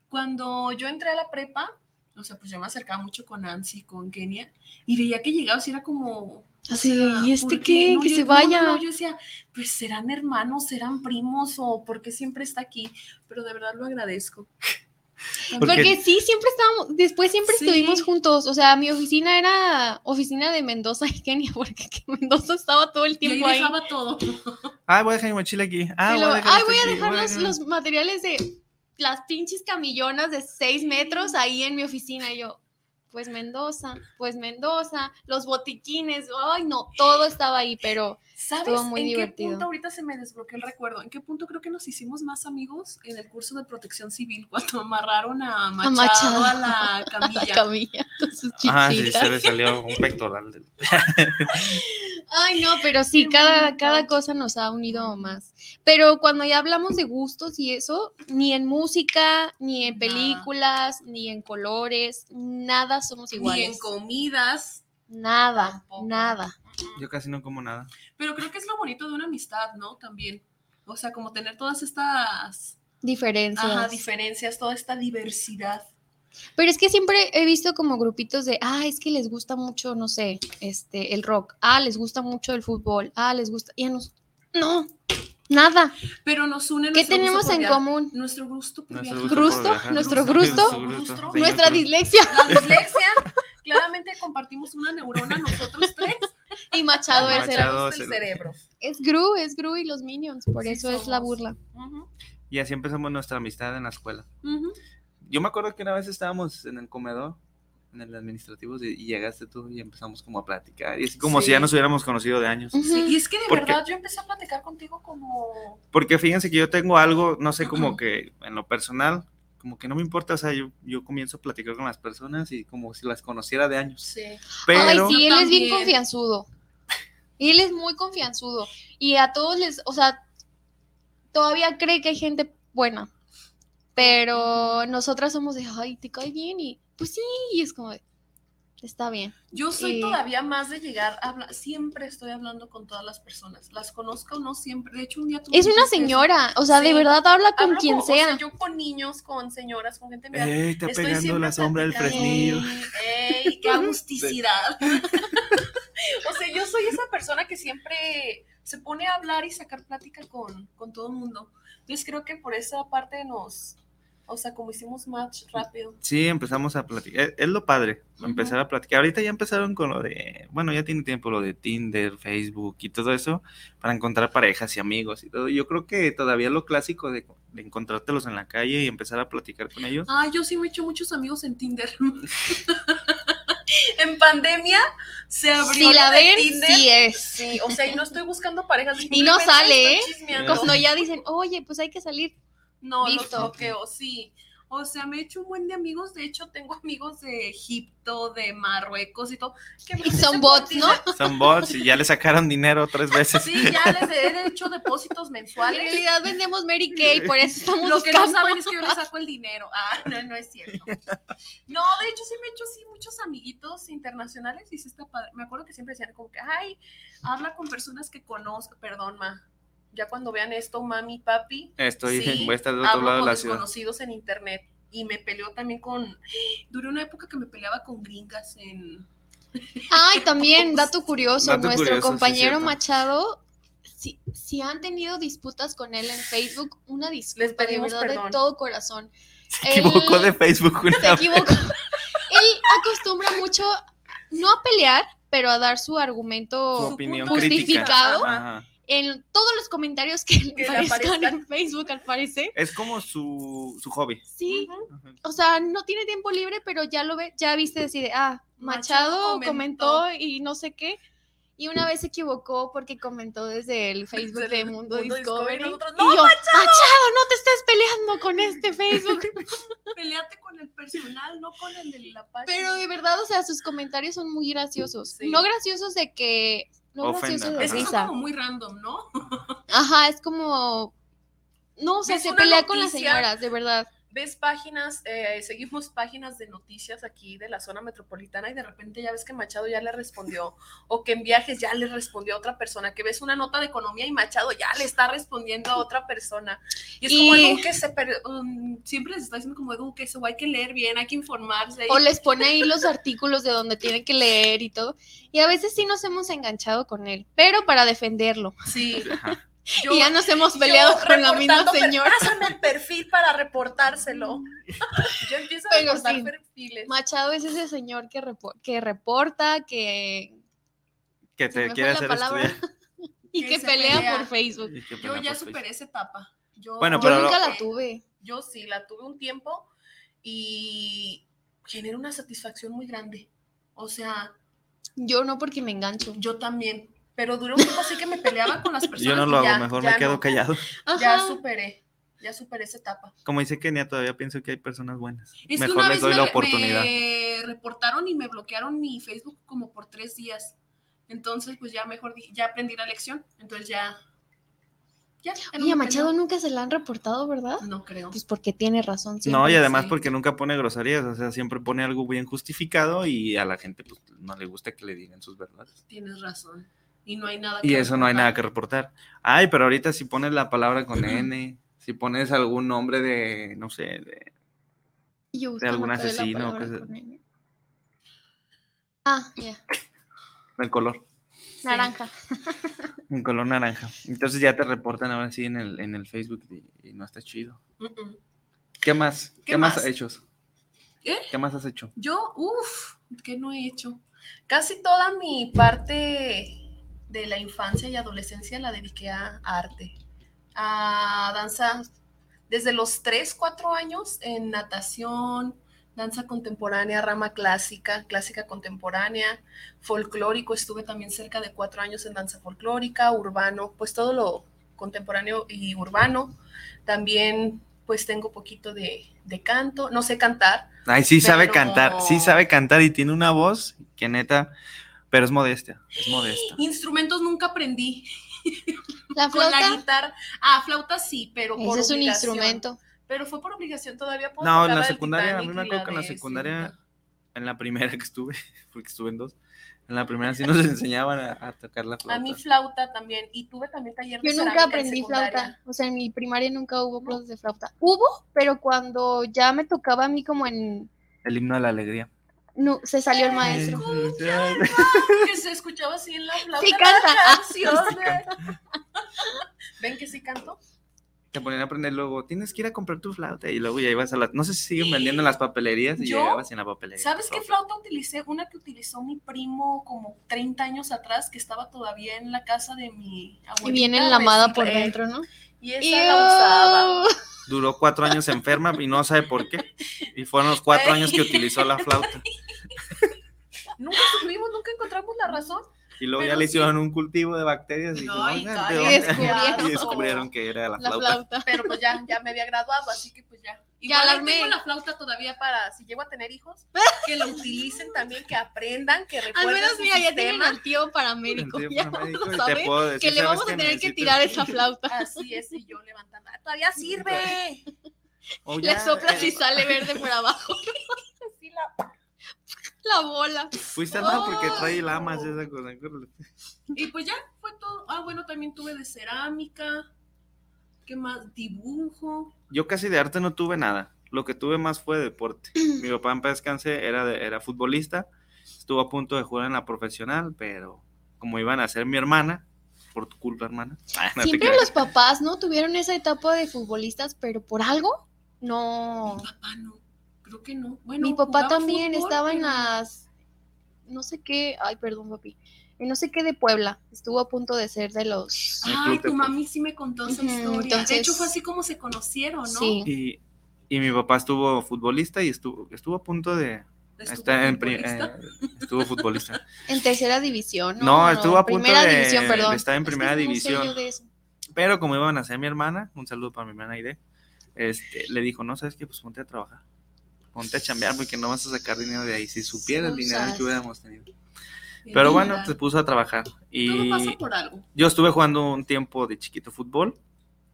Speaker 6: cuando yo entré a la prepa, o sea, pues yo me acercaba mucho con Nancy, con Kenia, y veía que llegabas y era como... o
Speaker 5: Así,
Speaker 6: sea,
Speaker 5: ¿y este
Speaker 6: ¿por
Speaker 5: qué?
Speaker 6: No,
Speaker 5: Que
Speaker 6: yo-
Speaker 5: se
Speaker 6: no,
Speaker 5: vaya.
Speaker 6: no, yo decía, pues serán hermanos, serán primos, o por qué siempre está aquí, pero de verdad lo agradezco.
Speaker 4: Porque-
Speaker 5: Porque sí, siempre estábamos, después siempre
Speaker 6: Sí.
Speaker 5: estuvimos juntos. O sea, mi oficina era oficina de Mendoza y Kenia, porque que Mendoza estaba todo el
Speaker 6: Y ahí
Speaker 5: tiempo ahí.
Speaker 6: dejaba todo.
Speaker 4: Ah, voy a dejar mi mochila aquí. Ah, voy a dejar
Speaker 5: Ay,
Speaker 4: esto
Speaker 5: voy a dejar
Speaker 4: voy a
Speaker 5: los,
Speaker 4: dejar-
Speaker 5: los materiales de las pinches camillonas de 6 metros ahí en mi oficina. Y yo, pues Mendoza, pues Mendoza, los botiquines, ay no, todo estaba ahí, pero
Speaker 6: ¿Sabes
Speaker 5: muy
Speaker 6: en
Speaker 5: divertido.
Speaker 6: qué punto ahorita se me desbloqueó el recuerdo? ¿En qué punto creo que nos hicimos más amigos en el curso de protección civil cuando amarraron a Machado a,
Speaker 5: Machado.
Speaker 6: la
Speaker 5: la
Speaker 6: camilla?
Speaker 5: camilla con sus
Speaker 4: Ah, sí, se le salió un pectoral. del-
Speaker 5: Ay, no, pero sí,
Speaker 6: Qué
Speaker 5: cada,
Speaker 6: bonito.
Speaker 5: cada cosa nos ha unido más. Pero cuando ya hablamos de gustos y eso, ni en música, ni en
Speaker 6: Nada.
Speaker 5: películas, ni en colores, nada somos
Speaker 6: Ni en
Speaker 5: iguales.
Speaker 6: comidas.
Speaker 5: Nada,
Speaker 6: Tampoco.
Speaker 5: nada.
Speaker 4: Yo casi no como nada.
Speaker 6: Pero creo que es lo bonito de una amistad, ¿no? También. O sea, como tener todas estas
Speaker 5: Diferencias.
Speaker 6: ajá, diferencias, toda esta diversidad.
Speaker 5: Pero es que siempre he visto como grupitos de, ah, es que les gusta mucho, no sé, este, el rock, ah, les gusta mucho el fútbol, ah, les gusta, y a nos... No, nada.
Speaker 6: Pero nos une
Speaker 5: ¿Qué
Speaker 6: nuestro gusto
Speaker 5: tenemos en común?
Speaker 6: Nuestro gusto por
Speaker 4: Nuestro gusto
Speaker 5: ¿Grusto? ¿Nuestro?
Speaker 4: Nuestro
Speaker 6: Nuestra
Speaker 5: dislexia.
Speaker 6: La dislexia, claramente compartimos una neurona nosotros tres.
Speaker 5: Y Machado es, el-
Speaker 4: Machado. Es
Speaker 6: el cerebro.
Speaker 5: es Gru, es Gru y los Minions, por
Speaker 6: Sí
Speaker 5: eso es la
Speaker 6: somos.
Speaker 5: burla.
Speaker 6: Ujú,
Speaker 4: Y así empezamos nuestra amistad en la escuela.
Speaker 6: ujú.
Speaker 4: Yo me acuerdo que una vez estábamos en el comedor, en el administrativo, y, llegaste tú y empezamos como a platicar. Y así como si ya
Speaker 6: Sí.
Speaker 4: nos hubiéramos conocido de años.
Speaker 5: Ujú.
Speaker 6: Sí, y es que de
Speaker 4: Porque-
Speaker 6: verdad yo empecé a platicar contigo como...
Speaker 4: Porque fíjense que yo tengo algo, no sé, como que en lo personal, como que no me importa, o sea, yo, yo comienzo a platicar con las personas y como si las conociera de años.
Speaker 6: Sí.
Speaker 4: Pero,
Speaker 5: Ay, sí, él es bien confianzudo. Él es muy confianzudo. Y a todos les, o sea, todavía cree que hay gente buena. Pero nosotras somos de, ay, te cae bien. Y pues sí, y es como de, está bien.
Speaker 6: Yo soy
Speaker 5: Y-
Speaker 6: todavía más de llegar a hablar, siempre estoy hablando con todas las personas, las conozca o no siempre. De hecho, un día tú me
Speaker 5: Es una
Speaker 6: eso.
Speaker 5: señora, o sea, de verdad habla con
Speaker 6: Hablo
Speaker 5: quien
Speaker 6: con- o sea, yo con niños, con señoras, con gente. mira,
Speaker 4: ¡Ey, está
Speaker 6: estoy
Speaker 4: pegando la sombra del fresnillo!
Speaker 6: ¡Ey, qué agusticidad! o sea, yo soy esa persona que siempre se pone a hablar y sacar plática con, con todo el mundo. Entonces creo que por esa parte nos, o sea, como hicimos match rápido.
Speaker 4: Sí, empezamos a platicar. Es, es lo padre, empezar a platicar. Ahorita ya empezaron con lo de, bueno, ya tiene tiempo lo de Tinder, Facebook y todo eso para encontrar parejas y amigos y todo. Yo creo que todavía lo clásico de, de encontrártelos en la calle y empezar a platicar con ellos.
Speaker 6: Ah, yo sí me he hecho muchos amigos en Tinder. en pandemia se abrió
Speaker 5: Si la ven,
Speaker 6: Tinder.
Speaker 5: sí es.
Speaker 6: Sí, o sea, y no estoy buscando parejas.
Speaker 5: Y no sale, ¿eh? Cuando ya dicen, oye, pues hay que salir.
Speaker 6: No, los
Speaker 5: Listo.
Speaker 6: bloqueo, sí. O sea, me he hecho un buen de amigos. De hecho, tengo amigos de Egipto, de Marruecos y todo. Que
Speaker 5: Y
Speaker 6: los
Speaker 5: son bots, ¿no?
Speaker 4: Son bots y ya le sacaron dinero tres veces.
Speaker 6: Sí, ya les he hecho depósitos
Speaker 5: En
Speaker 6: mensuales.
Speaker 5: realidad vendemos Mary Kay, por eso estamos
Speaker 6: Lo que no saben es que yo les saco el dinero. Ah, no, no es cierto. No, de hecho sí me he hecho así muchos amiguitos internacionales y sí está padre. Me acuerdo que siempre decían como que, ay, habla con personas que conozco. Perdón, ma. Ya cuando vean esto, mami, papi,
Speaker 4: Estoy,
Speaker 6: Sí,
Speaker 4: voy a estar del otro lado de la ciudad.
Speaker 6: desconocidos en internet. Y me peleó también con... Duré una época que me peleaba con gringas en...
Speaker 5: Ay, también, dato curioso,
Speaker 4: Dato
Speaker 5: nuestro
Speaker 4: curioso,
Speaker 5: compañero. Machado, si, si han tenido disputas con él en Facebook, una disculpa de
Speaker 6: pedimos
Speaker 5: verdad de
Speaker 6: perdón.
Speaker 5: todo corazón.
Speaker 4: Se equivocó
Speaker 5: Él-
Speaker 4: de Facebook una
Speaker 5: Se equivocó. él acostumbra mucho, no a pelear, pero a dar su argumento
Speaker 4: Su opinión
Speaker 5: justificado
Speaker 4: crítica. Ajá.
Speaker 5: En todos los comentarios que le
Speaker 6: Que le
Speaker 5: aparezcan
Speaker 6: aparezcan.
Speaker 5: en Facebook, al parecer.
Speaker 4: Es como su, su hobby.
Speaker 5: Sí, o sea, no tiene tiempo libre, pero ya lo ve, ya viste decir, ah,
Speaker 6: Machado
Speaker 5: Machado comentó.
Speaker 6: comentó.
Speaker 5: y no sé qué. Y una vez se equivocó porque comentó desde el Facebook
Speaker 6: Desde
Speaker 5: de Mundo,
Speaker 6: Mundo Discovery,
Speaker 5: Discovery.
Speaker 6: nosotros,
Speaker 5: y
Speaker 6: "No,
Speaker 5: yo, Machado! no te estés peleando con este Facebook.
Speaker 6: Peleate con el personal, no con el de la página.
Speaker 5: Pero de verdad, o sea, sus comentarios son muy graciosos.
Speaker 6: Sí.
Speaker 5: No graciosos de que. No
Speaker 4: Ofendan,
Speaker 6: es
Speaker 5: risa.
Speaker 6: como muy random, ¿no?
Speaker 5: Ajá, es como. No, o sea, se pelea con las señoras, de verdad.
Speaker 6: Ves páginas, eh, seguimos páginas de noticias aquí de la zona metropolitana y de repente ya ves que Machado ya le respondió o que en viajes ya le respondió a otra persona, que ves una nota de economía y Machado ya le está respondiendo a otra persona. Y es como algo que se per- um, siempre les está diciendo como Edu, que eso hay que leer bien, hay que informarse.
Speaker 5: O les pone ahí los artículos de donde tienen que leer y todo. Y a veces sí nos hemos enganchado con él, pero para defenderlo.
Speaker 6: Sí.
Speaker 4: Ajá.
Speaker 6: Yo-
Speaker 5: y ya nos hemos peleado con la misma señora.
Speaker 6: Pásame el perfil para reportárselo. Yo empiezo a
Speaker 5: Pero
Speaker 6: reportar
Speaker 5: sí.
Speaker 6: perfiles.
Speaker 5: Machado es ese señor que, que reporta, que
Speaker 4: Que te quiere
Speaker 5: la
Speaker 4: hacer
Speaker 5: palabra.
Speaker 4: estudiar.
Speaker 5: y
Speaker 6: Que
Speaker 5: pelea,
Speaker 6: pelea.
Speaker 5: por Facebook.
Speaker 6: Yo ya superé
Speaker 4: Facebook.
Speaker 6: esa etapa. Yo,
Speaker 4: Bueno,
Speaker 5: Yo
Speaker 4: pero
Speaker 5: nunca
Speaker 4: lo-
Speaker 5: la tuve.
Speaker 6: Yo sí, la tuve un tiempo y genera una satisfacción muy grande. O sea,
Speaker 5: Yo no porque me engancho.
Speaker 6: yo también. Pero duró un tiempo así que me peleaba con las personas.
Speaker 4: Yo no lo hago,
Speaker 6: ya-
Speaker 4: mejor
Speaker 6: ya
Speaker 4: me quedo
Speaker 6: no.
Speaker 4: callado.
Speaker 6: Ya
Speaker 5: Ajá.
Speaker 6: superé, ya superé esa etapa.
Speaker 4: Como dice Kenia, todavía pienso que hay personas buenas.
Speaker 6: Es que
Speaker 4: Mejor
Speaker 6: una
Speaker 4: les
Speaker 6: vez
Speaker 4: doy
Speaker 6: me,
Speaker 4: la oportunidad.
Speaker 6: me reportaron y me bloquearon mi Facebook como por tres días. Entonces, pues ya mejor, di- ya aprendí la lección. Entonces ya, ya.
Speaker 5: Oye, a Machado nunca se la han reportado, ¿verdad?
Speaker 6: No creo.
Speaker 5: Pues porque tiene razón.
Speaker 4: No, y
Speaker 5: siempre.
Speaker 4: además
Speaker 6: sí.
Speaker 4: porque nunca pone groserías, o sea, siempre pone algo bien justificado y a la gente pues, no le gusta que le digan sus verdades.
Speaker 6: Tienes razón. Y no hay nada
Speaker 4: Y eso no hay nada que reportar. Ay, pero ahorita si pones la palabra con N, si pones algún nombre de, no sé, de, de algún asesino, que.
Speaker 5: Ah, ya.
Speaker 4: del color,
Speaker 5: Naranja.
Speaker 4: un color naranja. Entonces ya te reportan ahora sí en el, en el Facebook y, y no está chido. ¿Qué más? ¿Qué,
Speaker 6: ¿Qué
Speaker 4: más
Speaker 6: más?
Speaker 4: has hecho?
Speaker 6: ¿Qué?
Speaker 4: ¿Qué más has hecho?
Speaker 6: Yo, uff, ¿qué no he hecho? Casi toda mi parte de la infancia y adolescencia la dediqué a, a arte, a danza, desde los 3, 4 años en natación, danza contemporánea, rama clásica, clásica contemporánea, folclórico, estuve también cerca de 4 años en danza folclórica, urbano, pues todo lo contemporáneo y urbano. También pues tengo poquito de, de canto, no sé cantar,
Speaker 4: Ay, sí sabe cantar, sí sabe cantar y tiene una voz que neta, pero es modesta, es modesta.
Speaker 6: Instrumentos nunca aprendí.
Speaker 5: La
Speaker 6: Con la
Speaker 5: flauta.
Speaker 6: guitarra. Ah, flauta sí, pero por
Speaker 5: Ese es un instrumento.
Speaker 6: Pero fue por obligación todavía. puedo
Speaker 4: No, en la secundaria, a mí me acuerdo que en la secundaria, en la primera que estuve, porque estuve en dos, en la primera sí nos enseñaban a, a tocar la flauta.
Speaker 6: A mí flauta también. Y tuve también taller de
Speaker 5: Yo nunca aprendí flauta. O sea, en mi primaria nunca hubo clases de flauta. Hubo, pero cuando ya me tocaba a mí como en...
Speaker 4: El himno de la alegría.
Speaker 5: No, se salió el maestro.
Speaker 6: Que se escuchaba así en la flauta.
Speaker 5: Sí canta.
Speaker 6: de- ¿Ven que sí canto?
Speaker 4: Te ponían a aprender luego, tienes que ir a comprar tu flauta y luego ya ibas a la, no sé si siguen vendiendo en las papelerías y
Speaker 6: Yo,
Speaker 4: llegabas en la papelería.
Speaker 6: ¿Sabes qué flauta utilicé? Una que utilizó mi primo como 30 años atrás, que estaba todavía en la casa de mi abuelita.
Speaker 5: Y viene enlamada por dentro, ¿no?
Speaker 6: Y esa la usaba.
Speaker 4: Duró cuatro años enferma y no sabe por qué. Y fueron los cuatro años que utilizó la flauta.
Speaker 6: Nunca supimos, nunca encontramos la razón.
Speaker 4: Y luego ya le
Speaker 6: sí.
Speaker 4: hicieron un cultivo de bacterias y,
Speaker 5: descubrieron.
Speaker 4: Y descubrieron que era la
Speaker 5: La
Speaker 4: flauta.
Speaker 5: flauta.
Speaker 6: Pero pues ya, ya me había graduado, así que pues ya.
Speaker 5: Ya
Speaker 6: Igual
Speaker 5: armé.
Speaker 6: tengo la flauta todavía para, si llego a tener hijos, que la utilicen también, que aprendan, que
Speaker 5: Al
Speaker 6: recuerden
Speaker 5: menos,
Speaker 6: su
Speaker 5: mira, ya tienen al tío paramédico.
Speaker 4: El tío
Speaker 5: Ya
Speaker 4: paramédico,
Speaker 5: vamos a
Speaker 4: decir,
Speaker 5: que le
Speaker 4: "¿Sabes
Speaker 5: vamos a tener que tirar
Speaker 4: un-".
Speaker 5: esa flauta.
Speaker 6: Así es, y yo levantando. "Ah, Todavía sirve.
Speaker 4: O
Speaker 5: Le
Speaker 4: ya,
Speaker 5: soplas
Speaker 4: eh,
Speaker 5: y sale verde por abajo.
Speaker 6: Sí, la-
Speaker 5: La bola.
Speaker 4: Fuiste mal porque
Speaker 5: Oh.
Speaker 4: trae lamas esa cosa.
Speaker 6: Y pues ya fue todo. Ah, bueno, también tuve de cerámica. ¿Qué más? Dibujo.
Speaker 4: Yo casi de arte no tuve nada. Lo que tuve más fue deporte. Mi papá en paz descanse era, de- era futbolista. Estuvo a punto de jugar en la profesional, pero como iban a ser mi hermana, por tu culpa, hermana. Ah, no
Speaker 5: Siempre los papás, ¿no? Tuvieron esa etapa de futbolistas, pero por algo, no.
Speaker 6: Mi papá no. Creo que no. Bueno,
Speaker 5: Mi papá también
Speaker 6: fútbol,
Speaker 5: estaba en las. No sé qué. Ay, perdón, papi. En no sé qué de Puebla. Estuvo a punto de ser de los.
Speaker 4: El
Speaker 6: Ay, tu mami sí me contó esa historia.
Speaker 5: entonces-
Speaker 6: De hecho, fue así como se conocieron, ¿no?
Speaker 5: Sí.
Speaker 4: Y, y mi papá estuvo futbolista y estuvo, estuvo a punto de,
Speaker 6: ¿Estuvo
Speaker 4: Está en pri-
Speaker 6: futbolista?
Speaker 4: eh, estuvo futbolista.
Speaker 5: En tercera división.
Speaker 4: No, estuvo a punto
Speaker 5: primera
Speaker 4: de-
Speaker 5: división, perdón.
Speaker 4: de estar en
Speaker 5: Es que
Speaker 4: primera
Speaker 5: no
Speaker 4: división.
Speaker 5: yo de eso.
Speaker 4: Pero como iban a ser mi hermana, un saludo para mi hermana Aide, este, le dijo, no, ¿sabes qué? Pues ponte a trabajar. Ponte a chambear porque no vas a sacar dinero de ahí. Si supieras el dinero que hubiéramos tenido. Pero bueno, se puso a trabajar. Y
Speaker 6: Todo pasa por algo.
Speaker 4: yo estuve jugando un tiempo de chiquito fútbol.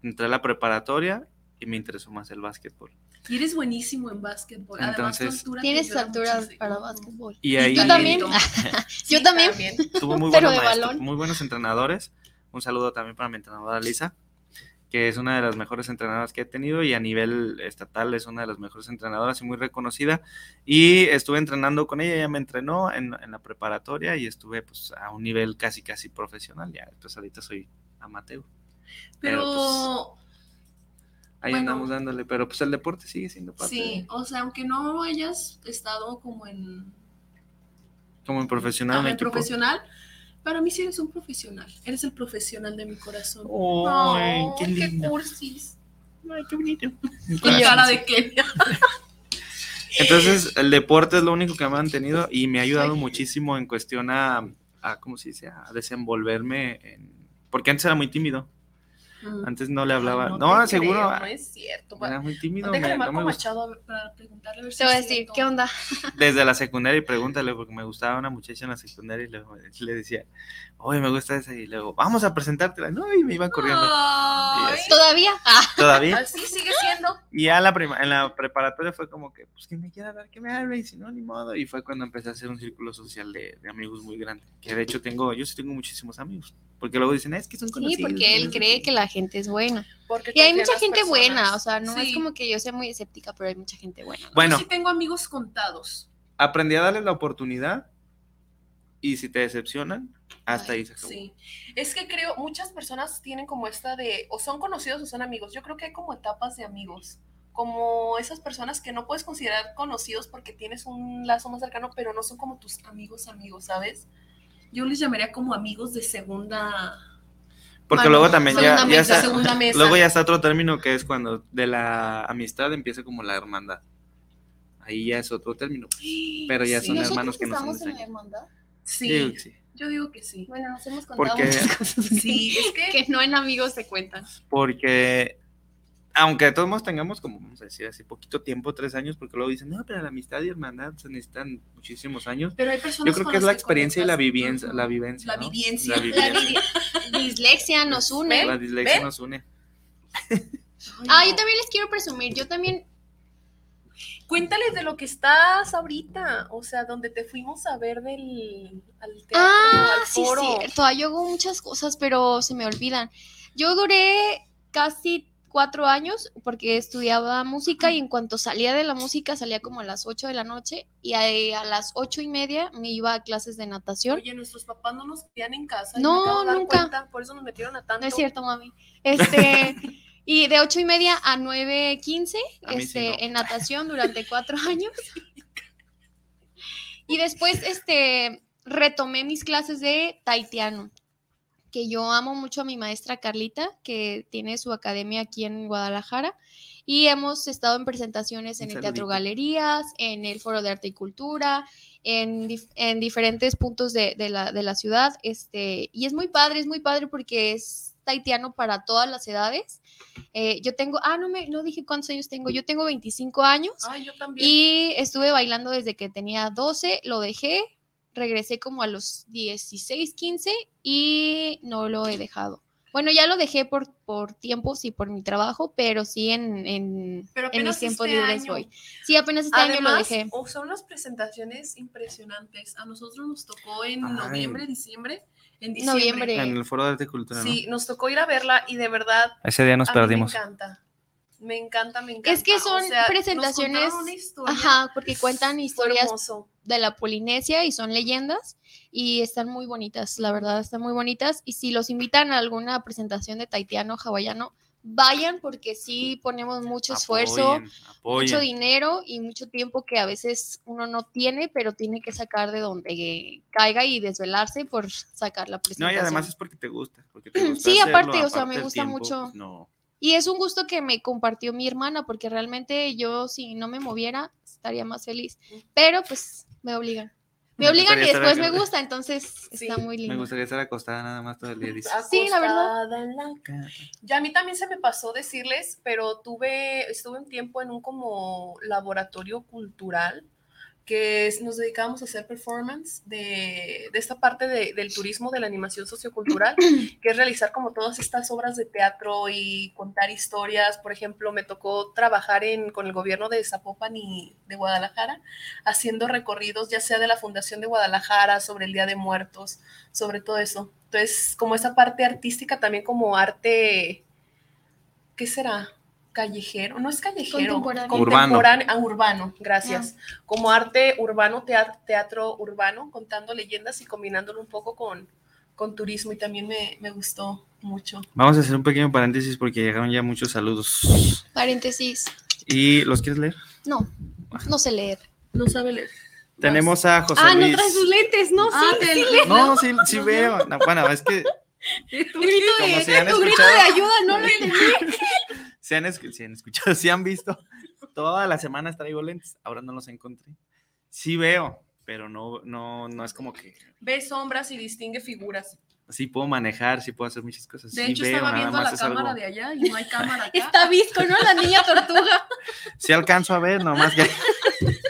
Speaker 4: Entré a la preparatoria y me interesó más el básquetbol.
Speaker 6: Y eres buenísimo en básquetbol. Además, tu
Speaker 4: Entonces-
Speaker 6: altura te
Speaker 5: Tienes altura
Speaker 6: muchísimo.
Speaker 5: para básquetbol.
Speaker 4: Y ahí
Speaker 5: tú también?
Speaker 6: Sí,
Speaker 5: Yo también.
Speaker 4: tuve muy
Speaker 5: Pero
Speaker 4: buenos
Speaker 5: de
Speaker 4: maestros,
Speaker 5: balón.
Speaker 4: muy buenos entrenadores. Un saludo también para mi entrenadora Lisa, que es una de las mejores entrenadoras que he tenido y a nivel estatal es una de las mejores entrenadoras y muy reconocida. Y estuve entrenando con ella, ella me entrenó en, en la preparatoria y estuve pues a un nivel casi casi profesional. Ya, pues ahorita soy amateur.
Speaker 6: Pero,
Speaker 4: Pero, Ahí
Speaker 6: Bueno.
Speaker 4: andamos dándole, pero pues el deporte sigue siendo parte
Speaker 6: sí,
Speaker 4: de-
Speaker 6: o sea, aunque no hayas estado como en,
Speaker 4: como en profesional.
Speaker 6: Ajá,
Speaker 4: en
Speaker 6: profesional, para mí sí eres un profesional. Eres el profesional de mi corazón.
Speaker 4: Ay,
Speaker 6: Ay,
Speaker 4: qué lindo.
Speaker 6: cursis.
Speaker 4: Ay, qué bonito.
Speaker 6: Cara de Kenia.
Speaker 4: Entonces, el deporte es lo único que me ha mantenido y me ha ayudado muchísimo en cuestión a, a ¿cómo se dice? A desenvolverme en... Porque antes era muy tímido. Antes no le hablaba.
Speaker 6: Ay,
Speaker 4: no, seguro.
Speaker 6: creo, no es cierto.
Speaker 4: Era muy tímido. Me- no
Speaker 6: marco
Speaker 4: me.
Speaker 6: Machado para preguntarle a ver si
Speaker 5: Te voy a decir,
Speaker 6: cierto.
Speaker 5: ¿qué onda?
Speaker 4: Desde la secundaria y pregúntale, porque me gustaba una muchacha en la secundaria y luego le decía, oye, me gusta esa. Y luego, vamos a presentártela. No, y me iba corriendo. Así.
Speaker 5: ¿Todavía? Ah,
Speaker 4: Todavía.
Speaker 6: así sigue siendo.
Speaker 4: Y ya la prima- en la preparatoria fue como que, pues, quien me quiera hablar, que me hable, y si no, ni modo. Y fue cuando empecé a hacer un círculo social de, de amigos muy grande. Que de hecho tengo, yo sí tengo muchísimos amigos. Porque luego dicen, es que son
Speaker 5: sí,
Speaker 4: conocidos.
Speaker 5: porque él cree que la gente es buena.
Speaker 6: Porque
Speaker 5: Y hay mucha gente
Speaker 6: personas.
Speaker 5: buena, o sea, no es
Speaker 6: Sí.
Speaker 5: como que yo sea muy escéptica, pero hay mucha gente buena. ¿no?
Speaker 4: Bueno,
Speaker 6: Yo sí tengo amigos contados.
Speaker 4: aprendí a darles la oportunidad. Y si te decepcionan, hasta ahí se acabó.
Speaker 6: Sí. Es que creo, muchas personas tienen como esta de, o son conocidos o son amigos. Yo creo que hay como etapas de amigos. Como esas personas que no puedes considerar conocidos porque tienes un lazo más cercano, pero no son como tus amigos amigos, ¿sabes? Yo les llamaría como amigos de segunda,
Speaker 4: Porque
Speaker 5: Bueno,
Speaker 4: luego también ya,
Speaker 5: segunda
Speaker 4: ya
Speaker 5: mesa,
Speaker 4: está,
Speaker 6: segunda mesa.
Speaker 4: luego ya está otro término que es cuando de la amistad empieza como la hermandad. Ahí ya es otro término. Pero ya
Speaker 6: Sí.
Speaker 4: son
Speaker 5: ¿Nosotros
Speaker 4: hermanos que no son
Speaker 5: estamos en la hermandad?
Speaker 6: Sí,
Speaker 4: Digo que sí.
Speaker 6: yo digo que sí.
Speaker 5: Bueno, nos hemos contado
Speaker 4: Porque-
Speaker 5: muchas cosas.
Speaker 6: Sí, es que,
Speaker 5: que no en amigos se cuentan.
Speaker 4: Porque, aunque de todos modos tengamos como, vamos a decir, así poquito tiempo, tres años, porque luego dicen, no, pero la amistad y hermandad se necesitan muchísimos años.
Speaker 6: pero hay personas
Speaker 4: Yo creo que es la experiencia y la vivencia, la vivencia.
Speaker 6: La
Speaker 4: ¿no?
Speaker 6: vivencia.
Speaker 4: La.
Speaker 5: Dislexia nos une.
Speaker 4: La dislexia
Speaker 6: ¿Ven?
Speaker 4: nos une.
Speaker 6: Ay,
Speaker 5: Ah,
Speaker 6: no.
Speaker 5: yo también les quiero presumir. Yo también.
Speaker 6: Cuéntales de lo que estás ahorita, o sea, donde te fuimos a ver del al teatro,
Speaker 5: Ah,
Speaker 6: al
Speaker 5: sí,
Speaker 6: foro.
Speaker 5: cierto. Ah, Yo hago muchas cosas, pero se me olvidan. Yo duré casi cuatro años porque estudiaba música y en cuanto salía de la música salía como a las ocho de la noche y a, a las ocho y media me iba a clases de natación.
Speaker 6: Oye, nuestros papás no nos querían en casa.
Speaker 5: No, nunca.
Speaker 6: cuenta, por eso nos metieron a tanto.
Speaker 5: No es cierto, mami. Este, y de ocho y media a nueve quince,
Speaker 4: A mí sí
Speaker 5: este,
Speaker 4: no.
Speaker 5: en natación durante cuatro años. Y después, este, retomé mis clases de taitiano, que yo amo mucho a mi maestra Carlita, que tiene su academia aquí en Guadalajara. Y hemos estado en presentaciones en el Teatro. Galerías, en el Foro de Arte y Cultura, en, dif- en diferentes puntos de, de la, de la ciudad. Este, y es muy padre, es muy padre porque es taitiano para todas las edades. Eh, yo tengo, ah, no, me, no dije cuántos años tengo, yo tengo 25 años
Speaker 6: Ay, yo también.
Speaker 5: y estuve bailando desde que tenía 12, lo dejé, regresé como a los 16, 15 y no lo he dejado. Bueno, ya lo dejé por, por tiempos y por mi trabajo, pero sí en, en,
Speaker 6: Pero
Speaker 5: en mis tiempos
Speaker 6: este
Speaker 5: libres
Speaker 6: año.
Speaker 5: voy. Sí, apenas este año lo
Speaker 6: Además,
Speaker 5: dejé.
Speaker 6: son las presentaciones impresionantes. A nosotros nos tocó en
Speaker 4: Ay.
Speaker 6: noviembre, diciembre. En diciembre.
Speaker 5: Noviembre.
Speaker 4: En el foro de arte y cultura, ¿no?
Speaker 6: Sí, nos tocó ir a verla y de verdad
Speaker 4: Ese día nos
Speaker 6: a mí
Speaker 4: perdimos.
Speaker 6: me encanta. Me encanta, me encanta.
Speaker 5: Es que
Speaker 6: O
Speaker 5: son
Speaker 6: sea, nos
Speaker 5: presentaciones,
Speaker 6: contaron una historia,
Speaker 5: Ajá, porque cuentan historias de la Polinesia y son leyendas y están muy bonitas, la verdad, están muy bonitas. Y si los invitan a alguna presentación de taitiano, hawaiano, vayan porque sí ponemos mucho esfuerzo,
Speaker 4: Apoyen, apoyen.
Speaker 5: mucho dinero y mucho tiempo que a veces uno no tiene, pero tiene que sacar de donde caiga y desvelarse por sacar la
Speaker 4: No,
Speaker 5: presentación.
Speaker 4: y además es porque te gusta. Porque te gusta
Speaker 5: Sí,
Speaker 4: hacerlo,
Speaker 5: aparte, o sea, me gusta mucho.
Speaker 4: pues, no.
Speaker 5: Y es un gusto que me compartió mi hermana, porque realmente yo si no me moviera estaría más feliz. Pero pues me obligan. Me
Speaker 4: Me
Speaker 5: obligan y después me gusta, entonces
Speaker 6: Sí,
Speaker 5: está muy
Speaker 4: Me
Speaker 5: lindo.
Speaker 4: gustaría estar acostada nada más todo el día. dice.
Speaker 5: Sí, la verdad.
Speaker 6: En la Ya a mí también se me pasó decirles, pero tuve, estuve un tiempo en un como laboratorio cultural que es- nos dedicábamos a hacer performance de, de esta parte de- del turismo, de la animación sociocultural, que es realizar como todas estas obras de teatro y contar historias. Por ejemplo, me tocó trabajar en, con el gobierno de Zapopan y de Guadalajara, haciendo recorridos ya sea de la Fundación de Guadalajara sobre el Día de Muertos, sobre todo eso. Entonces, como esa parte artística, también como arte, ¿qué será? Callejero, no es callejero,
Speaker 5: Contemporáneo.
Speaker 6: contemporáneo, ah, urbano, gracias. Como arte urbano, teatro, teatro urbano, contando leyendas y combinándolo un poco con, con turismo y también me, me gustó mucho.
Speaker 4: Vamos a hacer un pequeño paréntesis porque llegaron ya muchos saludos.
Speaker 5: Paréntesis.
Speaker 4: ¿Y los quieres leer?
Speaker 5: No, no sé leer.
Speaker 6: No sabe leer.
Speaker 4: Tenemos a José
Speaker 5: Ah,
Speaker 4: Luis.
Speaker 5: no trae sus lentes, no,
Speaker 6: Ah,
Speaker 5: sí,
Speaker 6: te-
Speaker 5: sí leo.
Speaker 4: No, sí, sí veo. No, bueno, es que
Speaker 5: Tu grito
Speaker 4: Como
Speaker 5: de, tu grito de ayuda, no lo entendí.
Speaker 4: Se han, escu- se han escuchado, si han visto. Todas las semanas traigo lentes. Ahora no los encontré. Sí veo, pero no, no, no es como que
Speaker 6: Ve sombras y distingue figuras.
Speaker 4: sí puedo manejar, sí puedo hacer muchas cosas.
Speaker 6: De
Speaker 4: sí
Speaker 6: hecho,
Speaker 4: veo,
Speaker 6: estaba viendo la
Speaker 4: es algo-
Speaker 6: cámara de allá y no hay cámara acá.
Speaker 5: Está visco, ¿no? La niña tortuga.
Speaker 4: Sí alcanzo a ver, nomás que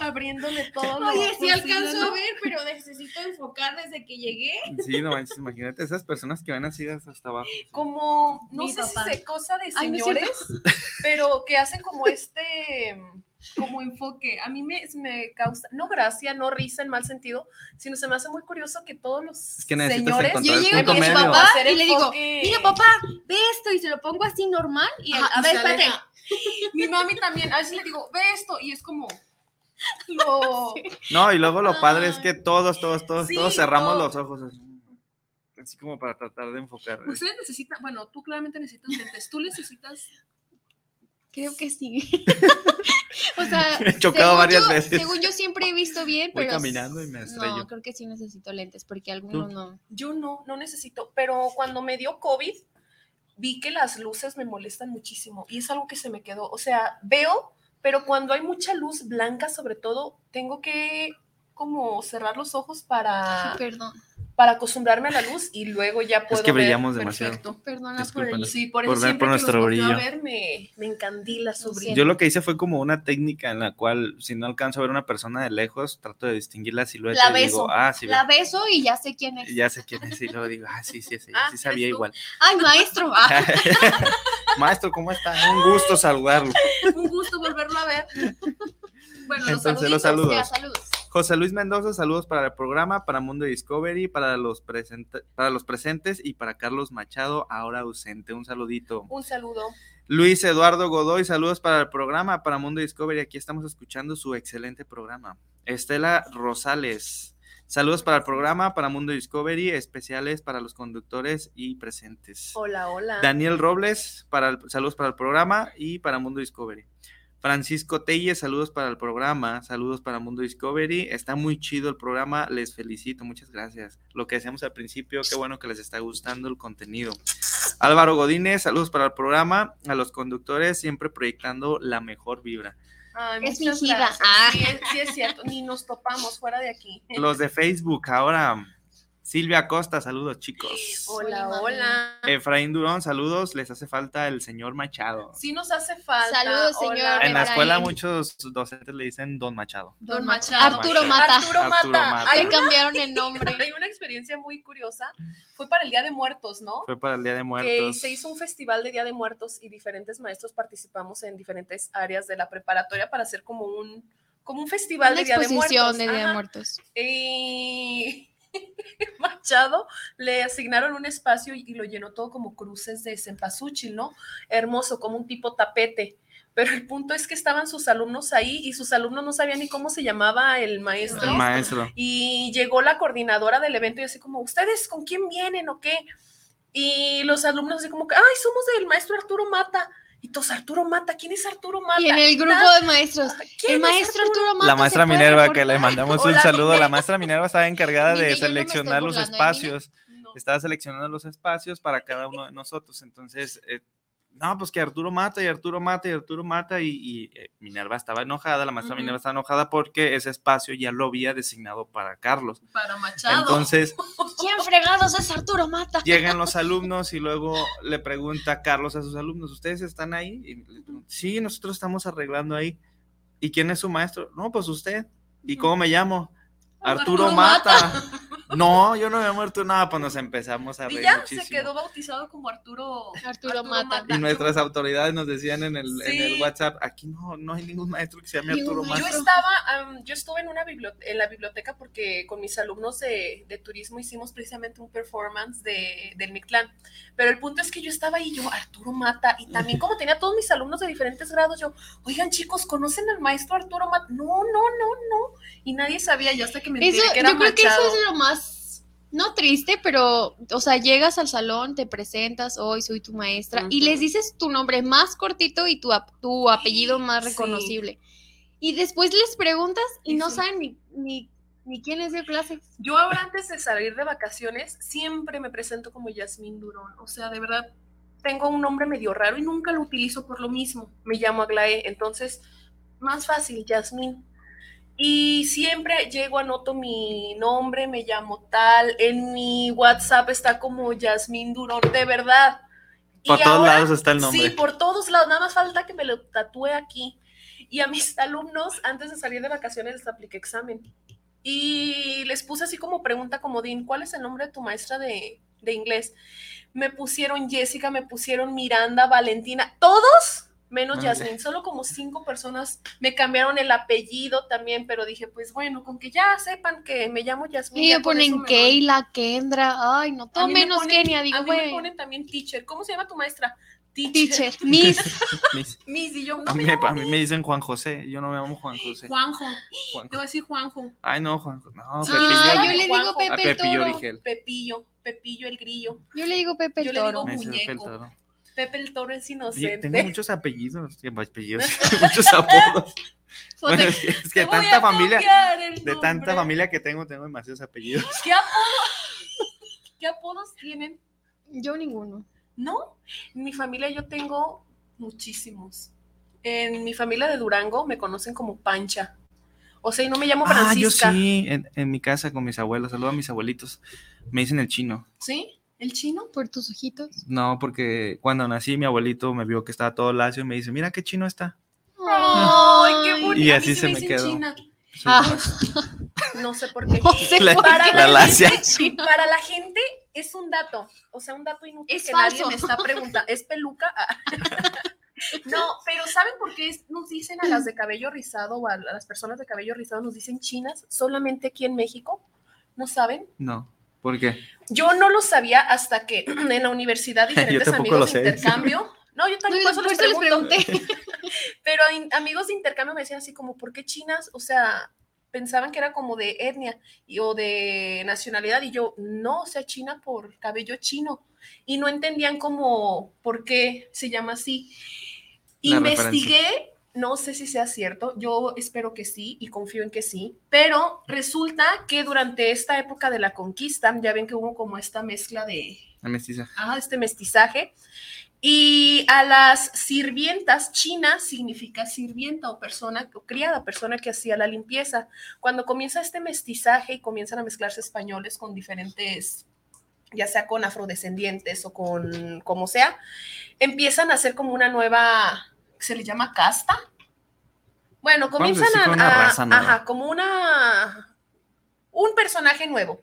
Speaker 6: abriéndole todo lo
Speaker 5: Oye, sí alcanzo
Speaker 6: ¿no?
Speaker 5: a ver, pero necesito enfocar desde que llegué.
Speaker 4: sí, no manches, imagínate esas personas que van así hasta abajo.
Speaker 6: Como, no
Speaker 5: Mi
Speaker 6: sé
Speaker 5: papá.
Speaker 6: si es cosa de
Speaker 5: Ay, no
Speaker 6: señores, pero que hacen como este, como enfoque. A mí me, me causa, no gracia, no risa en mal sentido, sino se me hace muy curioso que todos los
Speaker 4: Es que
Speaker 6: señores
Speaker 5: Yo llego con mi papá y le digo, mira papá, ve esto y se lo pongo así normal y él,
Speaker 6: Ajá,
Speaker 5: a ver, espérate.
Speaker 6: Mi mami también, a veces le digo, ve esto, y es como, lo...
Speaker 4: No, y luego lo padre es que todos, todos, todos,
Speaker 6: Sí,
Speaker 4: todos cerramos
Speaker 6: todos.
Speaker 4: los ojos. Así, así como para tratar de enfocar.
Speaker 6: Ustedes necesitan, bueno, tú claramente necesitas lentes, tú necesitas
Speaker 5: Creo que sí. o sea,
Speaker 4: He chocado varias
Speaker 5: yo-
Speaker 4: veces.
Speaker 5: Según yo siempre he visto bien,
Speaker 4: Voy
Speaker 5: pero
Speaker 4: caminando y me estrello.
Speaker 5: No, creo que sí necesito lentes porque algunos
Speaker 4: ¿Tú?
Speaker 5: no.
Speaker 6: Yo no, no necesito, pero cuando me dio COVID, vi que las luces me molestan muchísimo y es algo que se me quedó. O sea, veo, pero cuando hay mucha luz blanca, sobre todo, tengo que como cerrar los ojos para,
Speaker 5: Perdón,
Speaker 6: para acostumbrarme a la luz y luego ya puedo
Speaker 4: que
Speaker 6: ver
Speaker 4: brillamos demasiado.
Speaker 6: perfecto.
Speaker 5: perdona por el...
Speaker 6: Sí, por
Speaker 4: Por
Speaker 6: eso
Speaker 4: ver
Speaker 6: siempre
Speaker 4: por
Speaker 6: que
Speaker 4: nuestro
Speaker 6: los a ver me, me encandila su
Speaker 5: Lo
Speaker 6: brillo.
Speaker 4: Yo lo que hice fue como una técnica en la cual, si no alcanzo a ver una persona de lejos, trato de distinguir la silueta
Speaker 5: La
Speaker 4: y digo,
Speaker 5: beso.
Speaker 4: ah, sí,
Speaker 5: La beso y ya sé quién es.
Speaker 4: ya sé quién es. Y luego digo, ah, sí, sí, sí,
Speaker 6: Ah,
Speaker 4: sí sabía igual.
Speaker 5: Ay, maestro. Ah,
Speaker 4: Maestro, ¿cómo está? Un gusto saludarlo.
Speaker 6: Un gusto volverlo a ver. Bueno, los
Speaker 4: Entonces, los
Speaker 6: saluditos.
Speaker 4: saludos.
Speaker 5: ya, saludos.
Speaker 4: José Luis Mendoza, saludos para el programa, para Mundo Discovery, para los, presente- para los presentes y para Carlos Machado, ahora ausente. Un saludito.
Speaker 6: Un saludo.
Speaker 4: Luis Eduardo Godoy, saludos para el programa, para Mundo Discovery. Aquí estamos escuchando su excelente programa. Estela Rosales, saludos para el programa, para Mundo Discovery, especiales para los conductores y presentes.
Speaker 6: Hola, hola.
Speaker 4: Daniel Robles, para el- saludos para el programa y para Mundo Discovery. Francisco Telles, saludos para el programa, saludos para Mundo Discovery. Está muy chido el programa, les felicito, muchas gracias. Lo que decíamos al principio, qué bueno que les está gustando el contenido. Álvaro Godínez, saludos para el programa, a los conductores, siempre proyectando la mejor vibra.
Speaker 6: Ay,
Speaker 5: Es
Speaker 6: gracias.
Speaker 5: Ah.
Speaker 6: Sí, sí es cierto, ni nos topamos fuera de aquí.
Speaker 4: Los de Facebook, ahora Silvia Costa, saludos chicos.
Speaker 6: Hola,
Speaker 5: Hola.
Speaker 4: Efraín Durón, saludos, les hace falta el señor Machado.
Speaker 6: Sí nos hace falta.
Speaker 5: Saludos, señor
Speaker 6: Hola.
Speaker 4: En la
Speaker 5: Efraín.
Speaker 4: escuela muchos docentes le dicen Don Machado.
Speaker 6: Don Machado.
Speaker 5: Arturo Mata.
Speaker 6: Arturo Mata.
Speaker 4: Arturo
Speaker 6: una,
Speaker 5: cambiaron el nombre.
Speaker 6: hay una experiencia muy curiosa. Fue para el Día de Muertos, ¿no?
Speaker 4: Fue para el Día de
Speaker 6: que
Speaker 4: Muertos.
Speaker 6: se hizo un festival de Día de Muertos y diferentes maestros participamos en diferentes áreas de la preparatoria para hacer como un como un festival
Speaker 5: Una
Speaker 6: de Día de
Speaker 5: exposición
Speaker 6: Muertos.
Speaker 5: de Día de. Muertos.
Speaker 6: Y Machado le asignaron un espacio y, y lo llenó todo como cruces de cempasúchil, ¿no? Hermoso, como un tipo tapete. Pero el punto es que estaban sus alumnos ahí y sus alumnos no sabían ni cómo se llamaba el maestro.
Speaker 4: El maestro.
Speaker 6: Y llegó la coordinadora del evento y así como, ¿ustedes con quién vienen o qué? Y los alumnos así como ay, somos del maestro Arturo Mata. Y todos, Arturo Mata, ¿quién es Arturo Mata?
Speaker 5: Y en el grupo de maestros.
Speaker 6: ¿Quién
Speaker 5: El
Speaker 6: es
Speaker 5: maestro Arturo Mata.
Speaker 4: La maestra Minerva, que le mandamos un saludo. La maestra Minerva estaba encargada de
Speaker 5: no
Speaker 4: seleccionar los espacios.
Speaker 6: No.
Speaker 4: estaba seleccionando los espacios para cada uno de nosotros. Entonces, eh, no, pues que Arturo mata y Arturo mata y Arturo mata y, y, eh, Minerva estaba enojada, la maestra
Speaker 6: Ujú.
Speaker 4: Minerva estaba enojada porque ese espacio ya lo había designado para Carlos.
Speaker 6: Para Machado.
Speaker 4: Entonces,
Speaker 5: ¿Quién fregados es Arturo Mata?
Speaker 4: llegan los alumnos y luego le pregunta Carlos a sus alumnos, ¿ustedes están ahí? Y le preguntan, sí, nosotros estamos arreglando ahí. ¿Y quién es su maestro? No, pues usted. ¿Y cómo me llamo? Arturo
Speaker 6: Arturo
Speaker 4: Mata. No, yo no he muerto nada, pues nos empezamos a
Speaker 6: y
Speaker 4: reír
Speaker 6: ya
Speaker 4: muchísimo.
Speaker 6: se quedó bautizado como Arturo,
Speaker 5: Arturo Mata.
Speaker 4: Y nuestras autoridades nos decían en el, en el. WhatsApp, aquí no, no hay ningún maestro que se llame Arturo Mata.
Speaker 6: Yo estaba, am, yo estuve en una biblioteca, en la biblioteca porque con mis alumnos de, de turismo hicimos precisamente un performance de, del Mictlán. Pero el punto es que yo estaba ahí, yo, Arturo Mata, y también como tenía todos mis alumnos de diferentes grados, yo, oigan chicos, ¿conocen al maestro Arturo Mata? No, no, no, no. Y nadie sabía, yo hasta que me
Speaker 5: Eso,
Speaker 6: enteré que era
Speaker 5: yo creo que eso es lo más, no triste, pero, o sea, llegas al salón, te presentas, hoy soy tu maestra, y les dices tu nombre más cortito y tu, tu apellido más
Speaker 6: Sí.
Speaker 5: reconocible. Y después les preguntas y no
Speaker 6: sí.
Speaker 5: saben ni, ni, ni quién les dio clases.
Speaker 6: Yo ahora antes de salir de vacaciones siempre me presento como Yasmín Durón. O sea, de verdad, tengo un nombre medio raro y nunca lo utilizo por lo mismo. Me llamo Aglaé, entonces, más fácil, Yasmín. Y siempre llego, anoto mi nombre, me llamo tal. En mi WhatsApp está como Yasmín Durón, de verdad.
Speaker 4: Por
Speaker 6: Y
Speaker 4: todos
Speaker 6: ahora-
Speaker 4: lados está el nombre.
Speaker 6: Sí, por todos lados. Nada más falta que me lo tatúe aquí. Y a mis alumnos, antes de salir de vacaciones, les apliqué examen. Y les puse así como pregunta comodín, ¿cuál es el nombre de tu maestra de, de inglés? Me pusieron Jessica, me pusieron Miranda, Valentina, todos menos. Yasmin. Solo como cinco personas me cambiaron el apellido también, pero dije, pues bueno, con que ya sepan que me llamo Yasmin.
Speaker 5: Y
Speaker 6: ya
Speaker 5: me ponen
Speaker 6: me.
Speaker 5: Keila, Kendra, ay, no, todo
Speaker 6: me
Speaker 5: menos
Speaker 6: ponen-
Speaker 5: Kenia, digo,
Speaker 6: A mí me
Speaker 5: güey.
Speaker 6: ponen también teacher. ¿Cómo se llama tu maestra?
Speaker 5: Teacher, Miss,
Speaker 4: Mis-
Speaker 6: Miss, y yo, no
Speaker 4: a,
Speaker 6: me
Speaker 4: a mí me
Speaker 6: Miss.
Speaker 4: dicen Juan José, yo no me llamo Juan José.
Speaker 6: Juanjo.
Speaker 4: Juan-
Speaker 6: Te voy a decir Juanjo.
Speaker 4: Ay, no, Juan No,
Speaker 5: Ah,
Speaker 4: Pepillo.
Speaker 5: yo le digo
Speaker 6: Juanjo.
Speaker 5: Pepe el
Speaker 4: Pepillo
Speaker 5: Toro.
Speaker 6: Pepillo, Pepillo el grillo.
Speaker 5: Yo le digo Pepe
Speaker 6: Yo
Speaker 5: el
Speaker 6: le digo
Speaker 5: Toro.
Speaker 4: Me dice Pepe el
Speaker 6: muñeco. Pepe el toro es inocente.
Speaker 4: tengo muchos apellidos, apellidos, muchos apodos. Bueno, es que, es que tanta familia, de tanta familia que tengo, tengo demasiados apellidos.
Speaker 6: ¿Qué apodos? ¿Qué apodos tienen?
Speaker 5: Yo ninguno.
Speaker 6: No, en mi familia yo tengo muchísimos. En mi familia de Durango me conocen como Pancha. O sea, y no me llamo
Speaker 4: Ah, yo
Speaker 6: Francisca.
Speaker 4: sí, en, en mi casa con mis abuelos, saludo a mis abuelitos. Me dicen el chino.
Speaker 6: ¿Sí? ¿El chino?
Speaker 5: Por tus ojitos.
Speaker 4: No, porque cuando nací mi abuelito me vio que estaba todo lacio y me dice, mira qué chino está.
Speaker 6: ¡Ay, qué bonito!
Speaker 4: Y así
Speaker 6: sí
Speaker 4: se me quedó.
Speaker 6: China.
Speaker 5: Ah.
Speaker 6: No sé por qué.
Speaker 5: No sé
Speaker 4: La-
Speaker 5: por
Speaker 6: Para
Speaker 5: qué.
Speaker 4: la
Speaker 6: la,
Speaker 4: lacia.
Speaker 6: gente, para la gente es un dato, o sea, un dato inútil
Speaker 5: Es
Speaker 6: que
Speaker 5: falso.
Speaker 6: nadie me está preguntando. ¿Es peluca? Ah. No, pero ¿saben por qué nos dicen a las de cabello rizado o a las personas de cabello rizado nos dicen chinas solamente aquí en México? ¿No saben?
Speaker 4: No, ¿por qué?
Speaker 6: Yo no lo sabía hasta que en la universidad diferentes
Speaker 4: tampoco
Speaker 6: amigos
Speaker 4: lo
Speaker 6: de
Speaker 4: sé.
Speaker 6: intercambio. No, yo
Speaker 5: No,
Speaker 6: también
Speaker 5: yo
Speaker 6: por
Speaker 5: por
Speaker 6: eso
Speaker 5: eso
Speaker 6: les
Speaker 5: les
Speaker 6: pregunto.
Speaker 5: pregunté.
Speaker 6: Pero in- amigos de intercambio me decían así como, ¿por qué chinas? O sea, pensaban que era como de etnia y, o de nacionalidad y yo, no, o sea, China por cabello chino. Y no entendían como por qué se llama así.
Speaker 4: La
Speaker 6: Investigué, no sé si sea cierto, yo espero que sí y confío en que sí, pero resulta que durante esta época de la conquista, ya ven que hubo como esta mezcla de,
Speaker 4: La mestiza.
Speaker 6: ah, este mestizaje. Y a las sirvientas, China significa sirvienta o persona o criada, persona que hacía la limpieza. Cuando comienza este mestizaje y comienzan a mezclarse españoles con diferentes, ya sea con afrodescendientes o con como sea, empiezan a hacer como una nueva, se le llama casta. Bueno, comienzan a, ajá, como una, un personaje nuevo.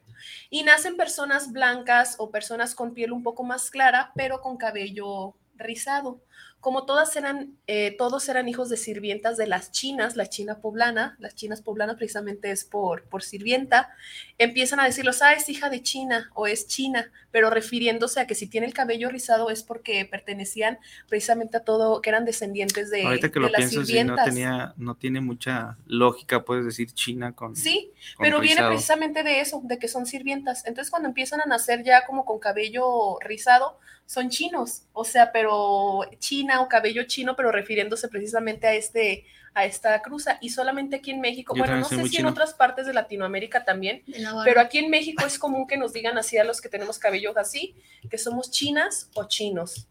Speaker 6: Y nacen personas blancas o personas con piel un poco más clara, pero con cabello rizado. Como todas eran, eh, todos eran hijos de sirvientas de las chinas, la china poblana, las chinas poblanas precisamente es por, por sirvienta, empiezan a decirlos, ah, es hija de China o es china, pero refiriéndose a que si tiene el cabello rizado es porque pertenecían precisamente a todo, que eran descendientes de,
Speaker 4: Ahorita que
Speaker 6: de
Speaker 4: lo
Speaker 6: las
Speaker 4: pienso, sí, no,
Speaker 6: sirvientas.
Speaker 4: tenía, no tiene mucha lógica, puedes decir China con.
Speaker 6: Sí,
Speaker 4: con
Speaker 6: pero viene precisamente de eso, de que son sirvientas. Entonces cuando empiezan a nacer ya como con cabello rizado, son chinos. O sea, pero China o cabello chino, pero refiriéndose precisamente a este a esta cruza y solamente aquí en México,
Speaker 4: Yo
Speaker 6: bueno, no sé si
Speaker 4: chino.
Speaker 6: en otras partes de Latinoamérica también, pero aquí en México es común que nos digan así a los que tenemos cabello así, que somos chinas o chinos.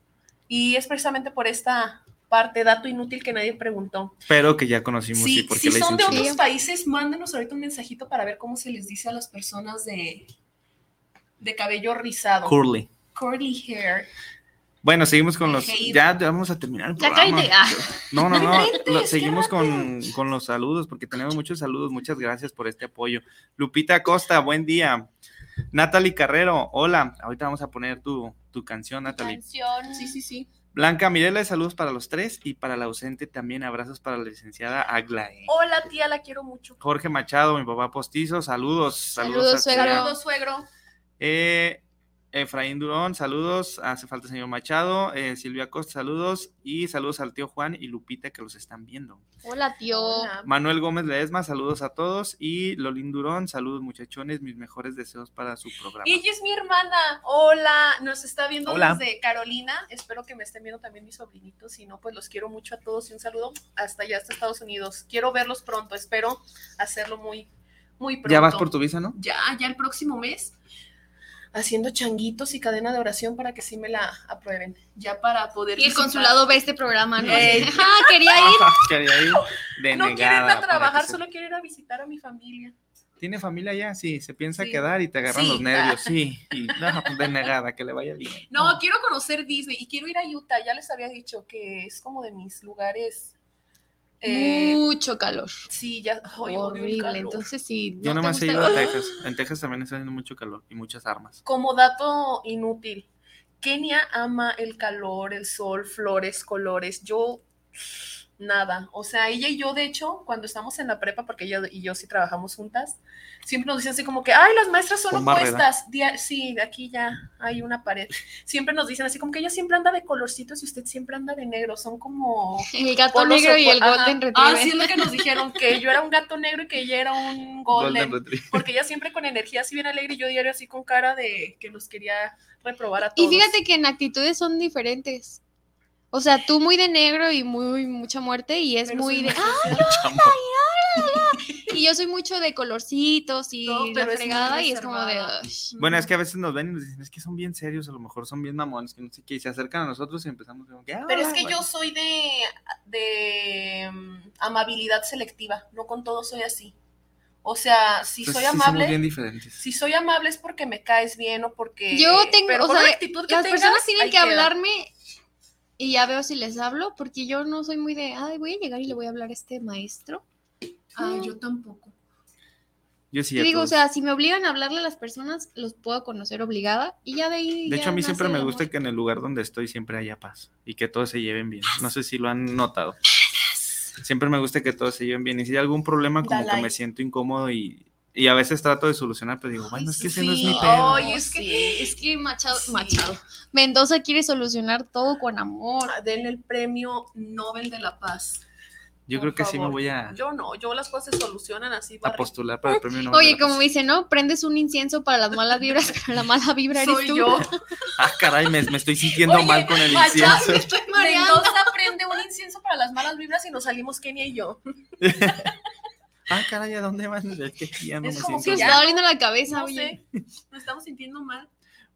Speaker 6: Y es precisamente por esta parte, dato inútil que nadie preguntó.
Speaker 4: Pero que ya conocimos y
Speaker 6: Sí,
Speaker 4: por qué
Speaker 6: si
Speaker 4: le
Speaker 6: son de
Speaker 4: chino.
Speaker 6: otros países, mándenos ahorita un mensajito para ver cómo se les dice a las personas de, de cabello rizado.
Speaker 4: Curly.
Speaker 6: Curly hair.
Speaker 4: Bueno, seguimos con los. Ya, ya vamos a terminar el
Speaker 5: Ya
Speaker 4: programa.
Speaker 5: Ah.
Speaker 4: No, no,
Speaker 6: No
Speaker 4: lo- seguimos con, con los saludos, porque tenemos muchos saludos. Muchas gracias por este apoyo. Lupita Costa, buen día. Natalie Carrero, hola. Ahorita vamos a poner tu, tu canción, Natalie.
Speaker 5: Canción.
Speaker 6: Sí, sí, sí.
Speaker 4: Blanca Mirela, saludos para los tres y para la ausente también abrazos para la licenciada Aglae.
Speaker 6: Hola, tía, la quiero mucho.
Speaker 4: Jorge Machado, mi papá postizo, saludos. Saludos,
Speaker 5: Saludos, suegro.
Speaker 6: Saludos, suegro.
Speaker 4: Eh, Efraín Durón, saludos. Hace falta señor Machado. Eh, Silvia Costa, saludos. Y saludos al tío Juan y Lupita que los están viendo.
Speaker 5: Hola, tío.
Speaker 6: Hola.
Speaker 4: Manuel Gómez Ledesma, saludos a todos. Y Lolín Durón, saludos muchachones, mis mejores deseos para su programa.
Speaker 6: Ella es mi hermana. Hola, nos está viendo
Speaker 4: Hola.
Speaker 6: desde Carolina. Espero que me estén viendo también mis sobrinitos. Si no, pues los quiero mucho a todos y un saludo hasta allá, hasta Estados Unidos. Quiero verlos pronto. Espero hacerlo muy, muy pronto.
Speaker 4: ¿Ya vas por tu visa, no?
Speaker 6: Ya, ya el próximo mes. Haciendo changuitos y cadena de oración para que sí me la aprueben. Ya para poder.
Speaker 5: Y el
Speaker 6: visitar.
Speaker 5: consulado ve este programa, ¿no?
Speaker 6: Ey.
Speaker 5: Ajá, quería ir.
Speaker 4: Quería ir de
Speaker 6: No quiero
Speaker 4: negada
Speaker 6: a trabajar, solo quiero ir a visitar a mi familia.
Speaker 4: ¿Tiene familia ya? Sí, se piensa
Speaker 6: Sí.
Speaker 4: quedar y te agarran
Speaker 6: Sí.
Speaker 4: los nervios. Sí, y no, pues de negada, que le vaya bien.
Speaker 6: No, quiero conocer Disney y quiero ir a Utah. Ya les había dicho que es como de mis lugares. Eh,
Speaker 5: Mucho calor.
Speaker 6: sí, ya.
Speaker 5: Horrible.
Speaker 6: calor.
Speaker 5: Entonces, sí.
Speaker 4: Yo
Speaker 5: no te
Speaker 4: nomás he ido a Texas. En Texas también está haciendo mucho calor y muchas armas.
Speaker 6: Como dato inútil, Kenia ama el calor, el sol, flores, colores. Yo, nada. O sea, ella y yo, de hecho, cuando estamos en la prepa, porque ella y yo sí trabajamos juntas, siempre nos dicen así como que, ay, las maestras son
Speaker 4: Con barrera.
Speaker 6: opuestas. Dia- sí, de aquí ya hay una pared. Siempre nos dicen así como que ella siempre anda de colorcitos y usted siempre anda de negro. Son como...
Speaker 5: El gato negro y el
Speaker 6: Ajá.
Speaker 5: golden
Speaker 6: Ah,
Speaker 5: retriever.
Speaker 6: sí, es lo que nos dijeron, que yo era un gato negro y que ella era un golden.
Speaker 4: Retriever.
Speaker 6: Porque ella siempre con energía así bien alegre y yo diario así con cara de que los quería reprobar a todos.
Speaker 5: Y fíjate que en actitudes son diferentes. O sea, tú muy de negro y muy mucha muerte y es
Speaker 6: Pero
Speaker 5: muy de... ¡Ah!
Speaker 4: Chamo.
Speaker 5: Y yo soy mucho de colorcitos y
Speaker 6: No, pero
Speaker 5: fregada y es como de... "Ay".
Speaker 4: Bueno, es que a veces nos ven y nos dicen, es que son bien serios, a lo mejor son bien mamones, que no sé qué, y se acercan a nosotros y empezamos como que, "Ah,
Speaker 6: Pero es que
Speaker 4: bueno".
Speaker 6: yo soy de, de mm, amabilidad selectiva, no con todo soy así. O sea, si
Speaker 4: Pues
Speaker 6: soy
Speaker 4: sí
Speaker 6: amable,
Speaker 4: bien diferentes.
Speaker 6: si soy amable es porque me caes bien o porque...
Speaker 5: Yo tengo,
Speaker 6: pero
Speaker 5: o sea,
Speaker 6: que
Speaker 5: las
Speaker 6: tengas,
Speaker 5: personas tienen que
Speaker 6: queda.
Speaker 5: hablarme y ya veo si les hablo, porque yo no soy muy de, ay, voy a llegar y le voy a hablar a este maestro.
Speaker 6: Ah, yo tampoco.
Speaker 4: Yo sí.
Speaker 5: Digo, o sea, si me obligan a hablarle a las personas, los puedo conocer obligada y ya de ahí.
Speaker 4: De hecho, a mí siempre me gusta que en el lugar donde estoy siempre haya paz y que todos se lleven bien. No sé si lo han notado. Siempre me gusta que todos se lleven bien. Y si hay algún problema, como que me siento incómodo y, y a veces trato de solucionar, pero digo, bueno, es que ese no es
Speaker 6: Sí,
Speaker 4: mi pedo.
Speaker 6: ay, es que-
Speaker 5: Sí, es que Machado,
Speaker 6: Sí.
Speaker 5: Machado. Mendoza quiere solucionar todo con amor.
Speaker 6: Ah, Denle el premio Nobel de la Paz.
Speaker 4: Yo
Speaker 6: por
Speaker 4: creo que sí me
Speaker 6: favor.
Speaker 4: voy a,
Speaker 6: Yo no, yo las cosas se solucionan así.
Speaker 4: a
Speaker 6: barri-
Speaker 4: postular para el premio Nobel.
Speaker 5: Oye,
Speaker 4: de la
Speaker 5: como
Speaker 4: Paz.
Speaker 5: dice, ¿no? Prendes un incienso para las malas vibras, pero la mala vibra eres
Speaker 6: Soy
Speaker 5: tú.
Speaker 6: yo.
Speaker 4: Ah, caray, me, me estoy sintiendo
Speaker 6: Oye,
Speaker 4: mal con el
Speaker 6: Machado,
Speaker 4: incienso.
Speaker 6: me estoy mareando. Mendoza prende un incienso para las malas vibras y nos salimos Kenia y yo.
Speaker 4: Ah, caray, ¿a dónde van? Es que ya no
Speaker 6: Es
Speaker 4: me
Speaker 6: como
Speaker 5: Se
Speaker 4: siento
Speaker 5: me
Speaker 6: ya.
Speaker 4: bien.
Speaker 5: está doliendo la cabeza,
Speaker 6: No
Speaker 5: oye.
Speaker 6: sé, nos estamos sintiendo mal.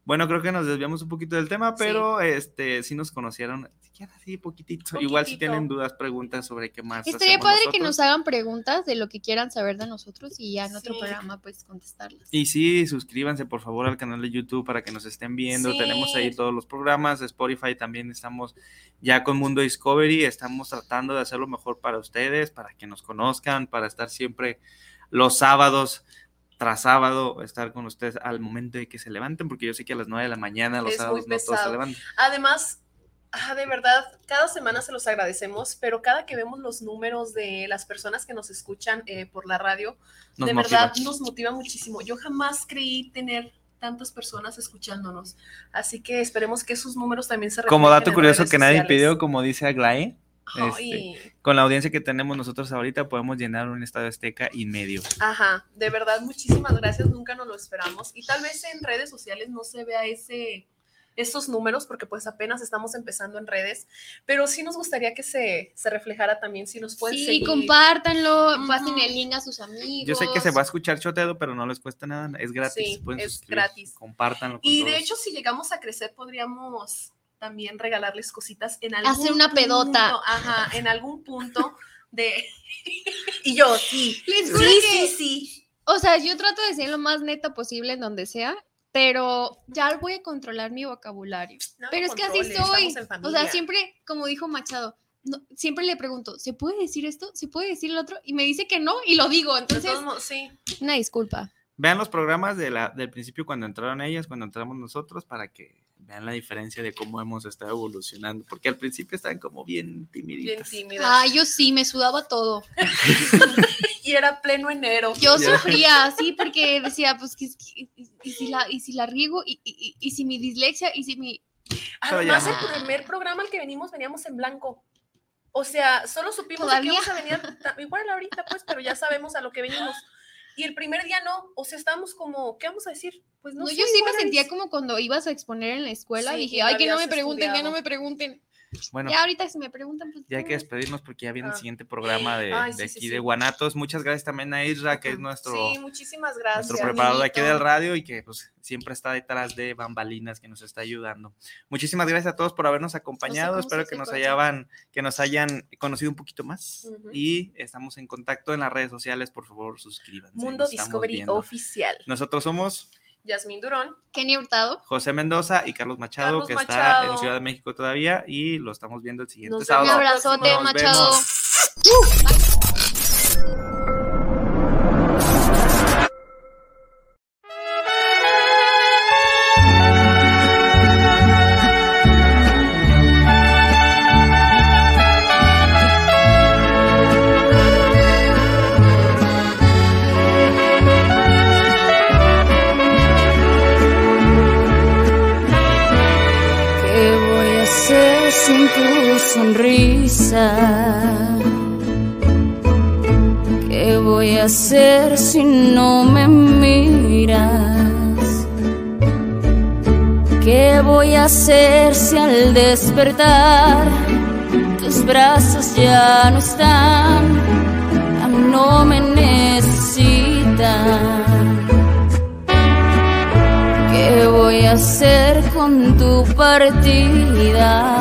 Speaker 4: Bueno, creo que nos desviamos un poquito del tema, pero este sí nos conocieron, siquiera así poquitito. Igual si tienen dudas, preguntas sobre qué más.
Speaker 5: Estaría padre que nos hagan preguntas de lo que quieran saber de nosotros y ya en otro
Speaker 6: Sí.
Speaker 5: programa pues contestarlas.
Speaker 4: Y sí, suscríbanse por favor al canal de YouTube para que nos estén viendo.
Speaker 6: Sí.
Speaker 4: Tenemos ahí todos los programas. Spotify también estamos ya con Mundo Discovery. Estamos tratando de hacerlo mejor para ustedes, para que nos conozcan, para estar siempre los sábados tras sábado, estar con ustedes al momento de que se levanten, porque yo sé que a las 9 de la mañana los
Speaker 6: Es
Speaker 4: sábados no todos se levantan.
Speaker 6: Además, ah, de verdad, cada semana se los agradecemos, pero cada que vemos los números de las personas que nos escuchan eh, por la radio,
Speaker 4: Nos
Speaker 6: de
Speaker 4: motiva.
Speaker 6: verdad nos motiva muchísimo. Yo jamás creí tener tantas personas escuchándonos, así que esperemos que esos números también se
Speaker 4: Como dato
Speaker 6: en
Speaker 4: curioso
Speaker 6: redes
Speaker 4: que nadie
Speaker 6: sociales.
Speaker 4: pidió, como dice Aglae,
Speaker 6: Ay,
Speaker 4: con la audiencia que tenemos nosotros ahorita podemos llenar un estadio azteca y medio.
Speaker 6: Ajá, de verdad, muchísimas gracias, nunca nos lo esperamos. Y tal vez en redes sociales no se vea ese estos números porque pues apenas estamos empezando en redes, pero sí nos gustaría que se, se reflejara también si nos pueden
Speaker 5: Sí,
Speaker 6: seguir.
Speaker 5: compártanlo, pasen el link a sus amigos.
Speaker 4: Yo sé que se va a escuchar choteado, pero no les cuesta nada. Es gratis.
Speaker 6: Sí,
Speaker 4: pueden
Speaker 6: es gratis.
Speaker 4: Compártanlo. con
Speaker 6: Y de
Speaker 4: todos.
Speaker 6: hecho, si llegamos a crecer, podríamos también regalarles cositas en algún
Speaker 5: Hacer una pedota.
Speaker 6: punto, ajá, en algún punto de... y yo, sí.
Speaker 5: Les
Speaker 6: Sí,
Speaker 5: juro
Speaker 6: sí,
Speaker 5: que-
Speaker 6: sí.
Speaker 5: O sea, yo trato de ser lo más neta posible en donde sea, pero ya voy a controlar mi vocabulario.
Speaker 6: No
Speaker 5: pero
Speaker 6: lo
Speaker 5: es que así soy. O sea, siempre, como dijo Machado, no- siempre le pregunto, ¿se puede decir esto? ¿Se puede decir el otro? Y me dice que no y lo digo. Entonces,
Speaker 6: modos, sí.
Speaker 5: una disculpa.
Speaker 4: Vean los programas de la, del principio cuando entraron ellas, cuando entramos nosotros, para que vean la diferencia de cómo hemos estado evolucionando. Porque al principio estaban como bien
Speaker 6: Bien
Speaker 4: timiditas.
Speaker 6: tímida.
Speaker 5: Ah, yo sí, me sudaba todo.
Speaker 6: Y era pleno enero.
Speaker 5: Yo
Speaker 4: Ya.
Speaker 5: sufría así porque decía, pues, que- y, y si la, y si la riego, y, y- y- y si mi dislexia, y si mi...
Speaker 6: Además, el primer programa al que venimos, veníamos en blanco. O sea, solo supimos que íbamos a venir, igual ahorita, pues, pero ya sabemos a lo que venimos. Y el primer día no, o sea, estábamos como, ¿qué vamos a decir? Pues no,
Speaker 5: No,
Speaker 6: sé,
Speaker 5: yo sí me sentía
Speaker 6: es-
Speaker 5: como cuando ibas a exponer en la escuela,
Speaker 6: Sí,
Speaker 5: dije, ay, que no me pregunten, que no
Speaker 6: estudiado.
Speaker 5: me pregunten.
Speaker 4: Bueno,
Speaker 5: Ya ahorita si me preguntan, pues...
Speaker 4: ya hay que
Speaker 5: no.
Speaker 4: despedirnos porque ya viene el
Speaker 6: Ah.
Speaker 4: siguiente programa de,
Speaker 6: Ay,
Speaker 4: de
Speaker 6: sí, sí,
Speaker 4: aquí
Speaker 6: sí.
Speaker 4: de Guanatos. Muchas gracias también a Isra, que es nuestro,
Speaker 6: Sí, muchísimas gracias.
Speaker 4: nuestro preparador de aquí del radio y que pues, siempre está detrás de bambalinas, que nos está ayudando. Muchísimas gracias a todos por habernos acompañado. Espero que nos, hayan, que nos hayan conocido un poquito más.
Speaker 6: Ujú.
Speaker 4: Y estamos en contacto en las redes sociales. Por favor, suscríbanse.
Speaker 6: Mundo Discovery. Oficial.
Speaker 4: Nosotros somos
Speaker 6: Yasmín Durón.
Speaker 5: Kenny Hurtado.
Speaker 4: José Mendoza y Carlos Machado,
Speaker 6: Carlos
Speaker 4: que está en Ciudad de México todavía y lo estamos viendo el siguiente
Speaker 6: Nos
Speaker 4: sábado.
Speaker 5: Un abrazote, Machado.
Speaker 4: vemos.
Speaker 7: ¿Qué vida.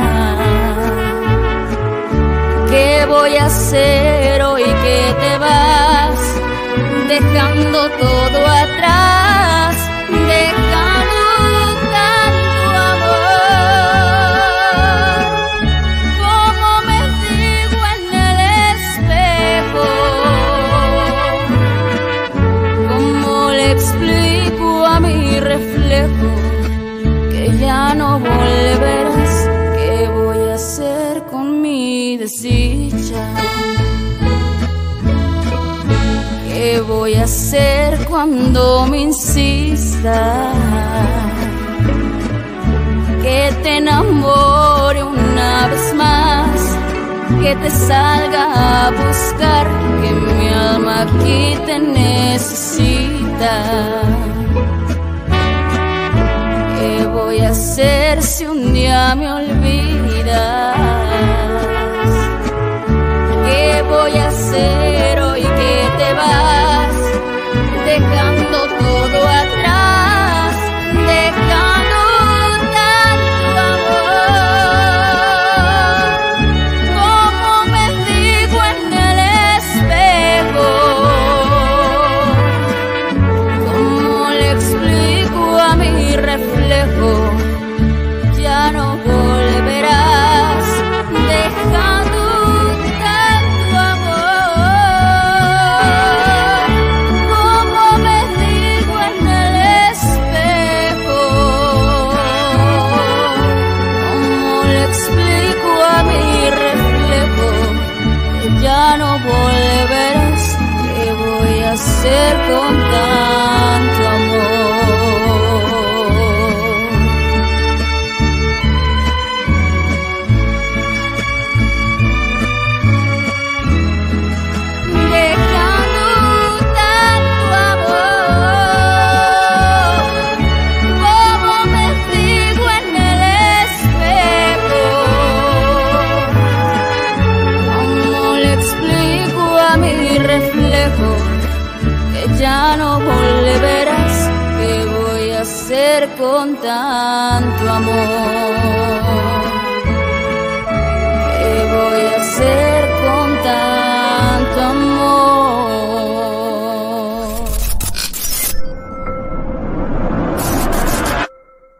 Speaker 7: Que te enamore una vez más que te salga a buscar, que mi alma aquí te necesita. ¿Qué voy a hacer si un día me olvidas? ¿Qué voy a hacer a hacer con tanto amor?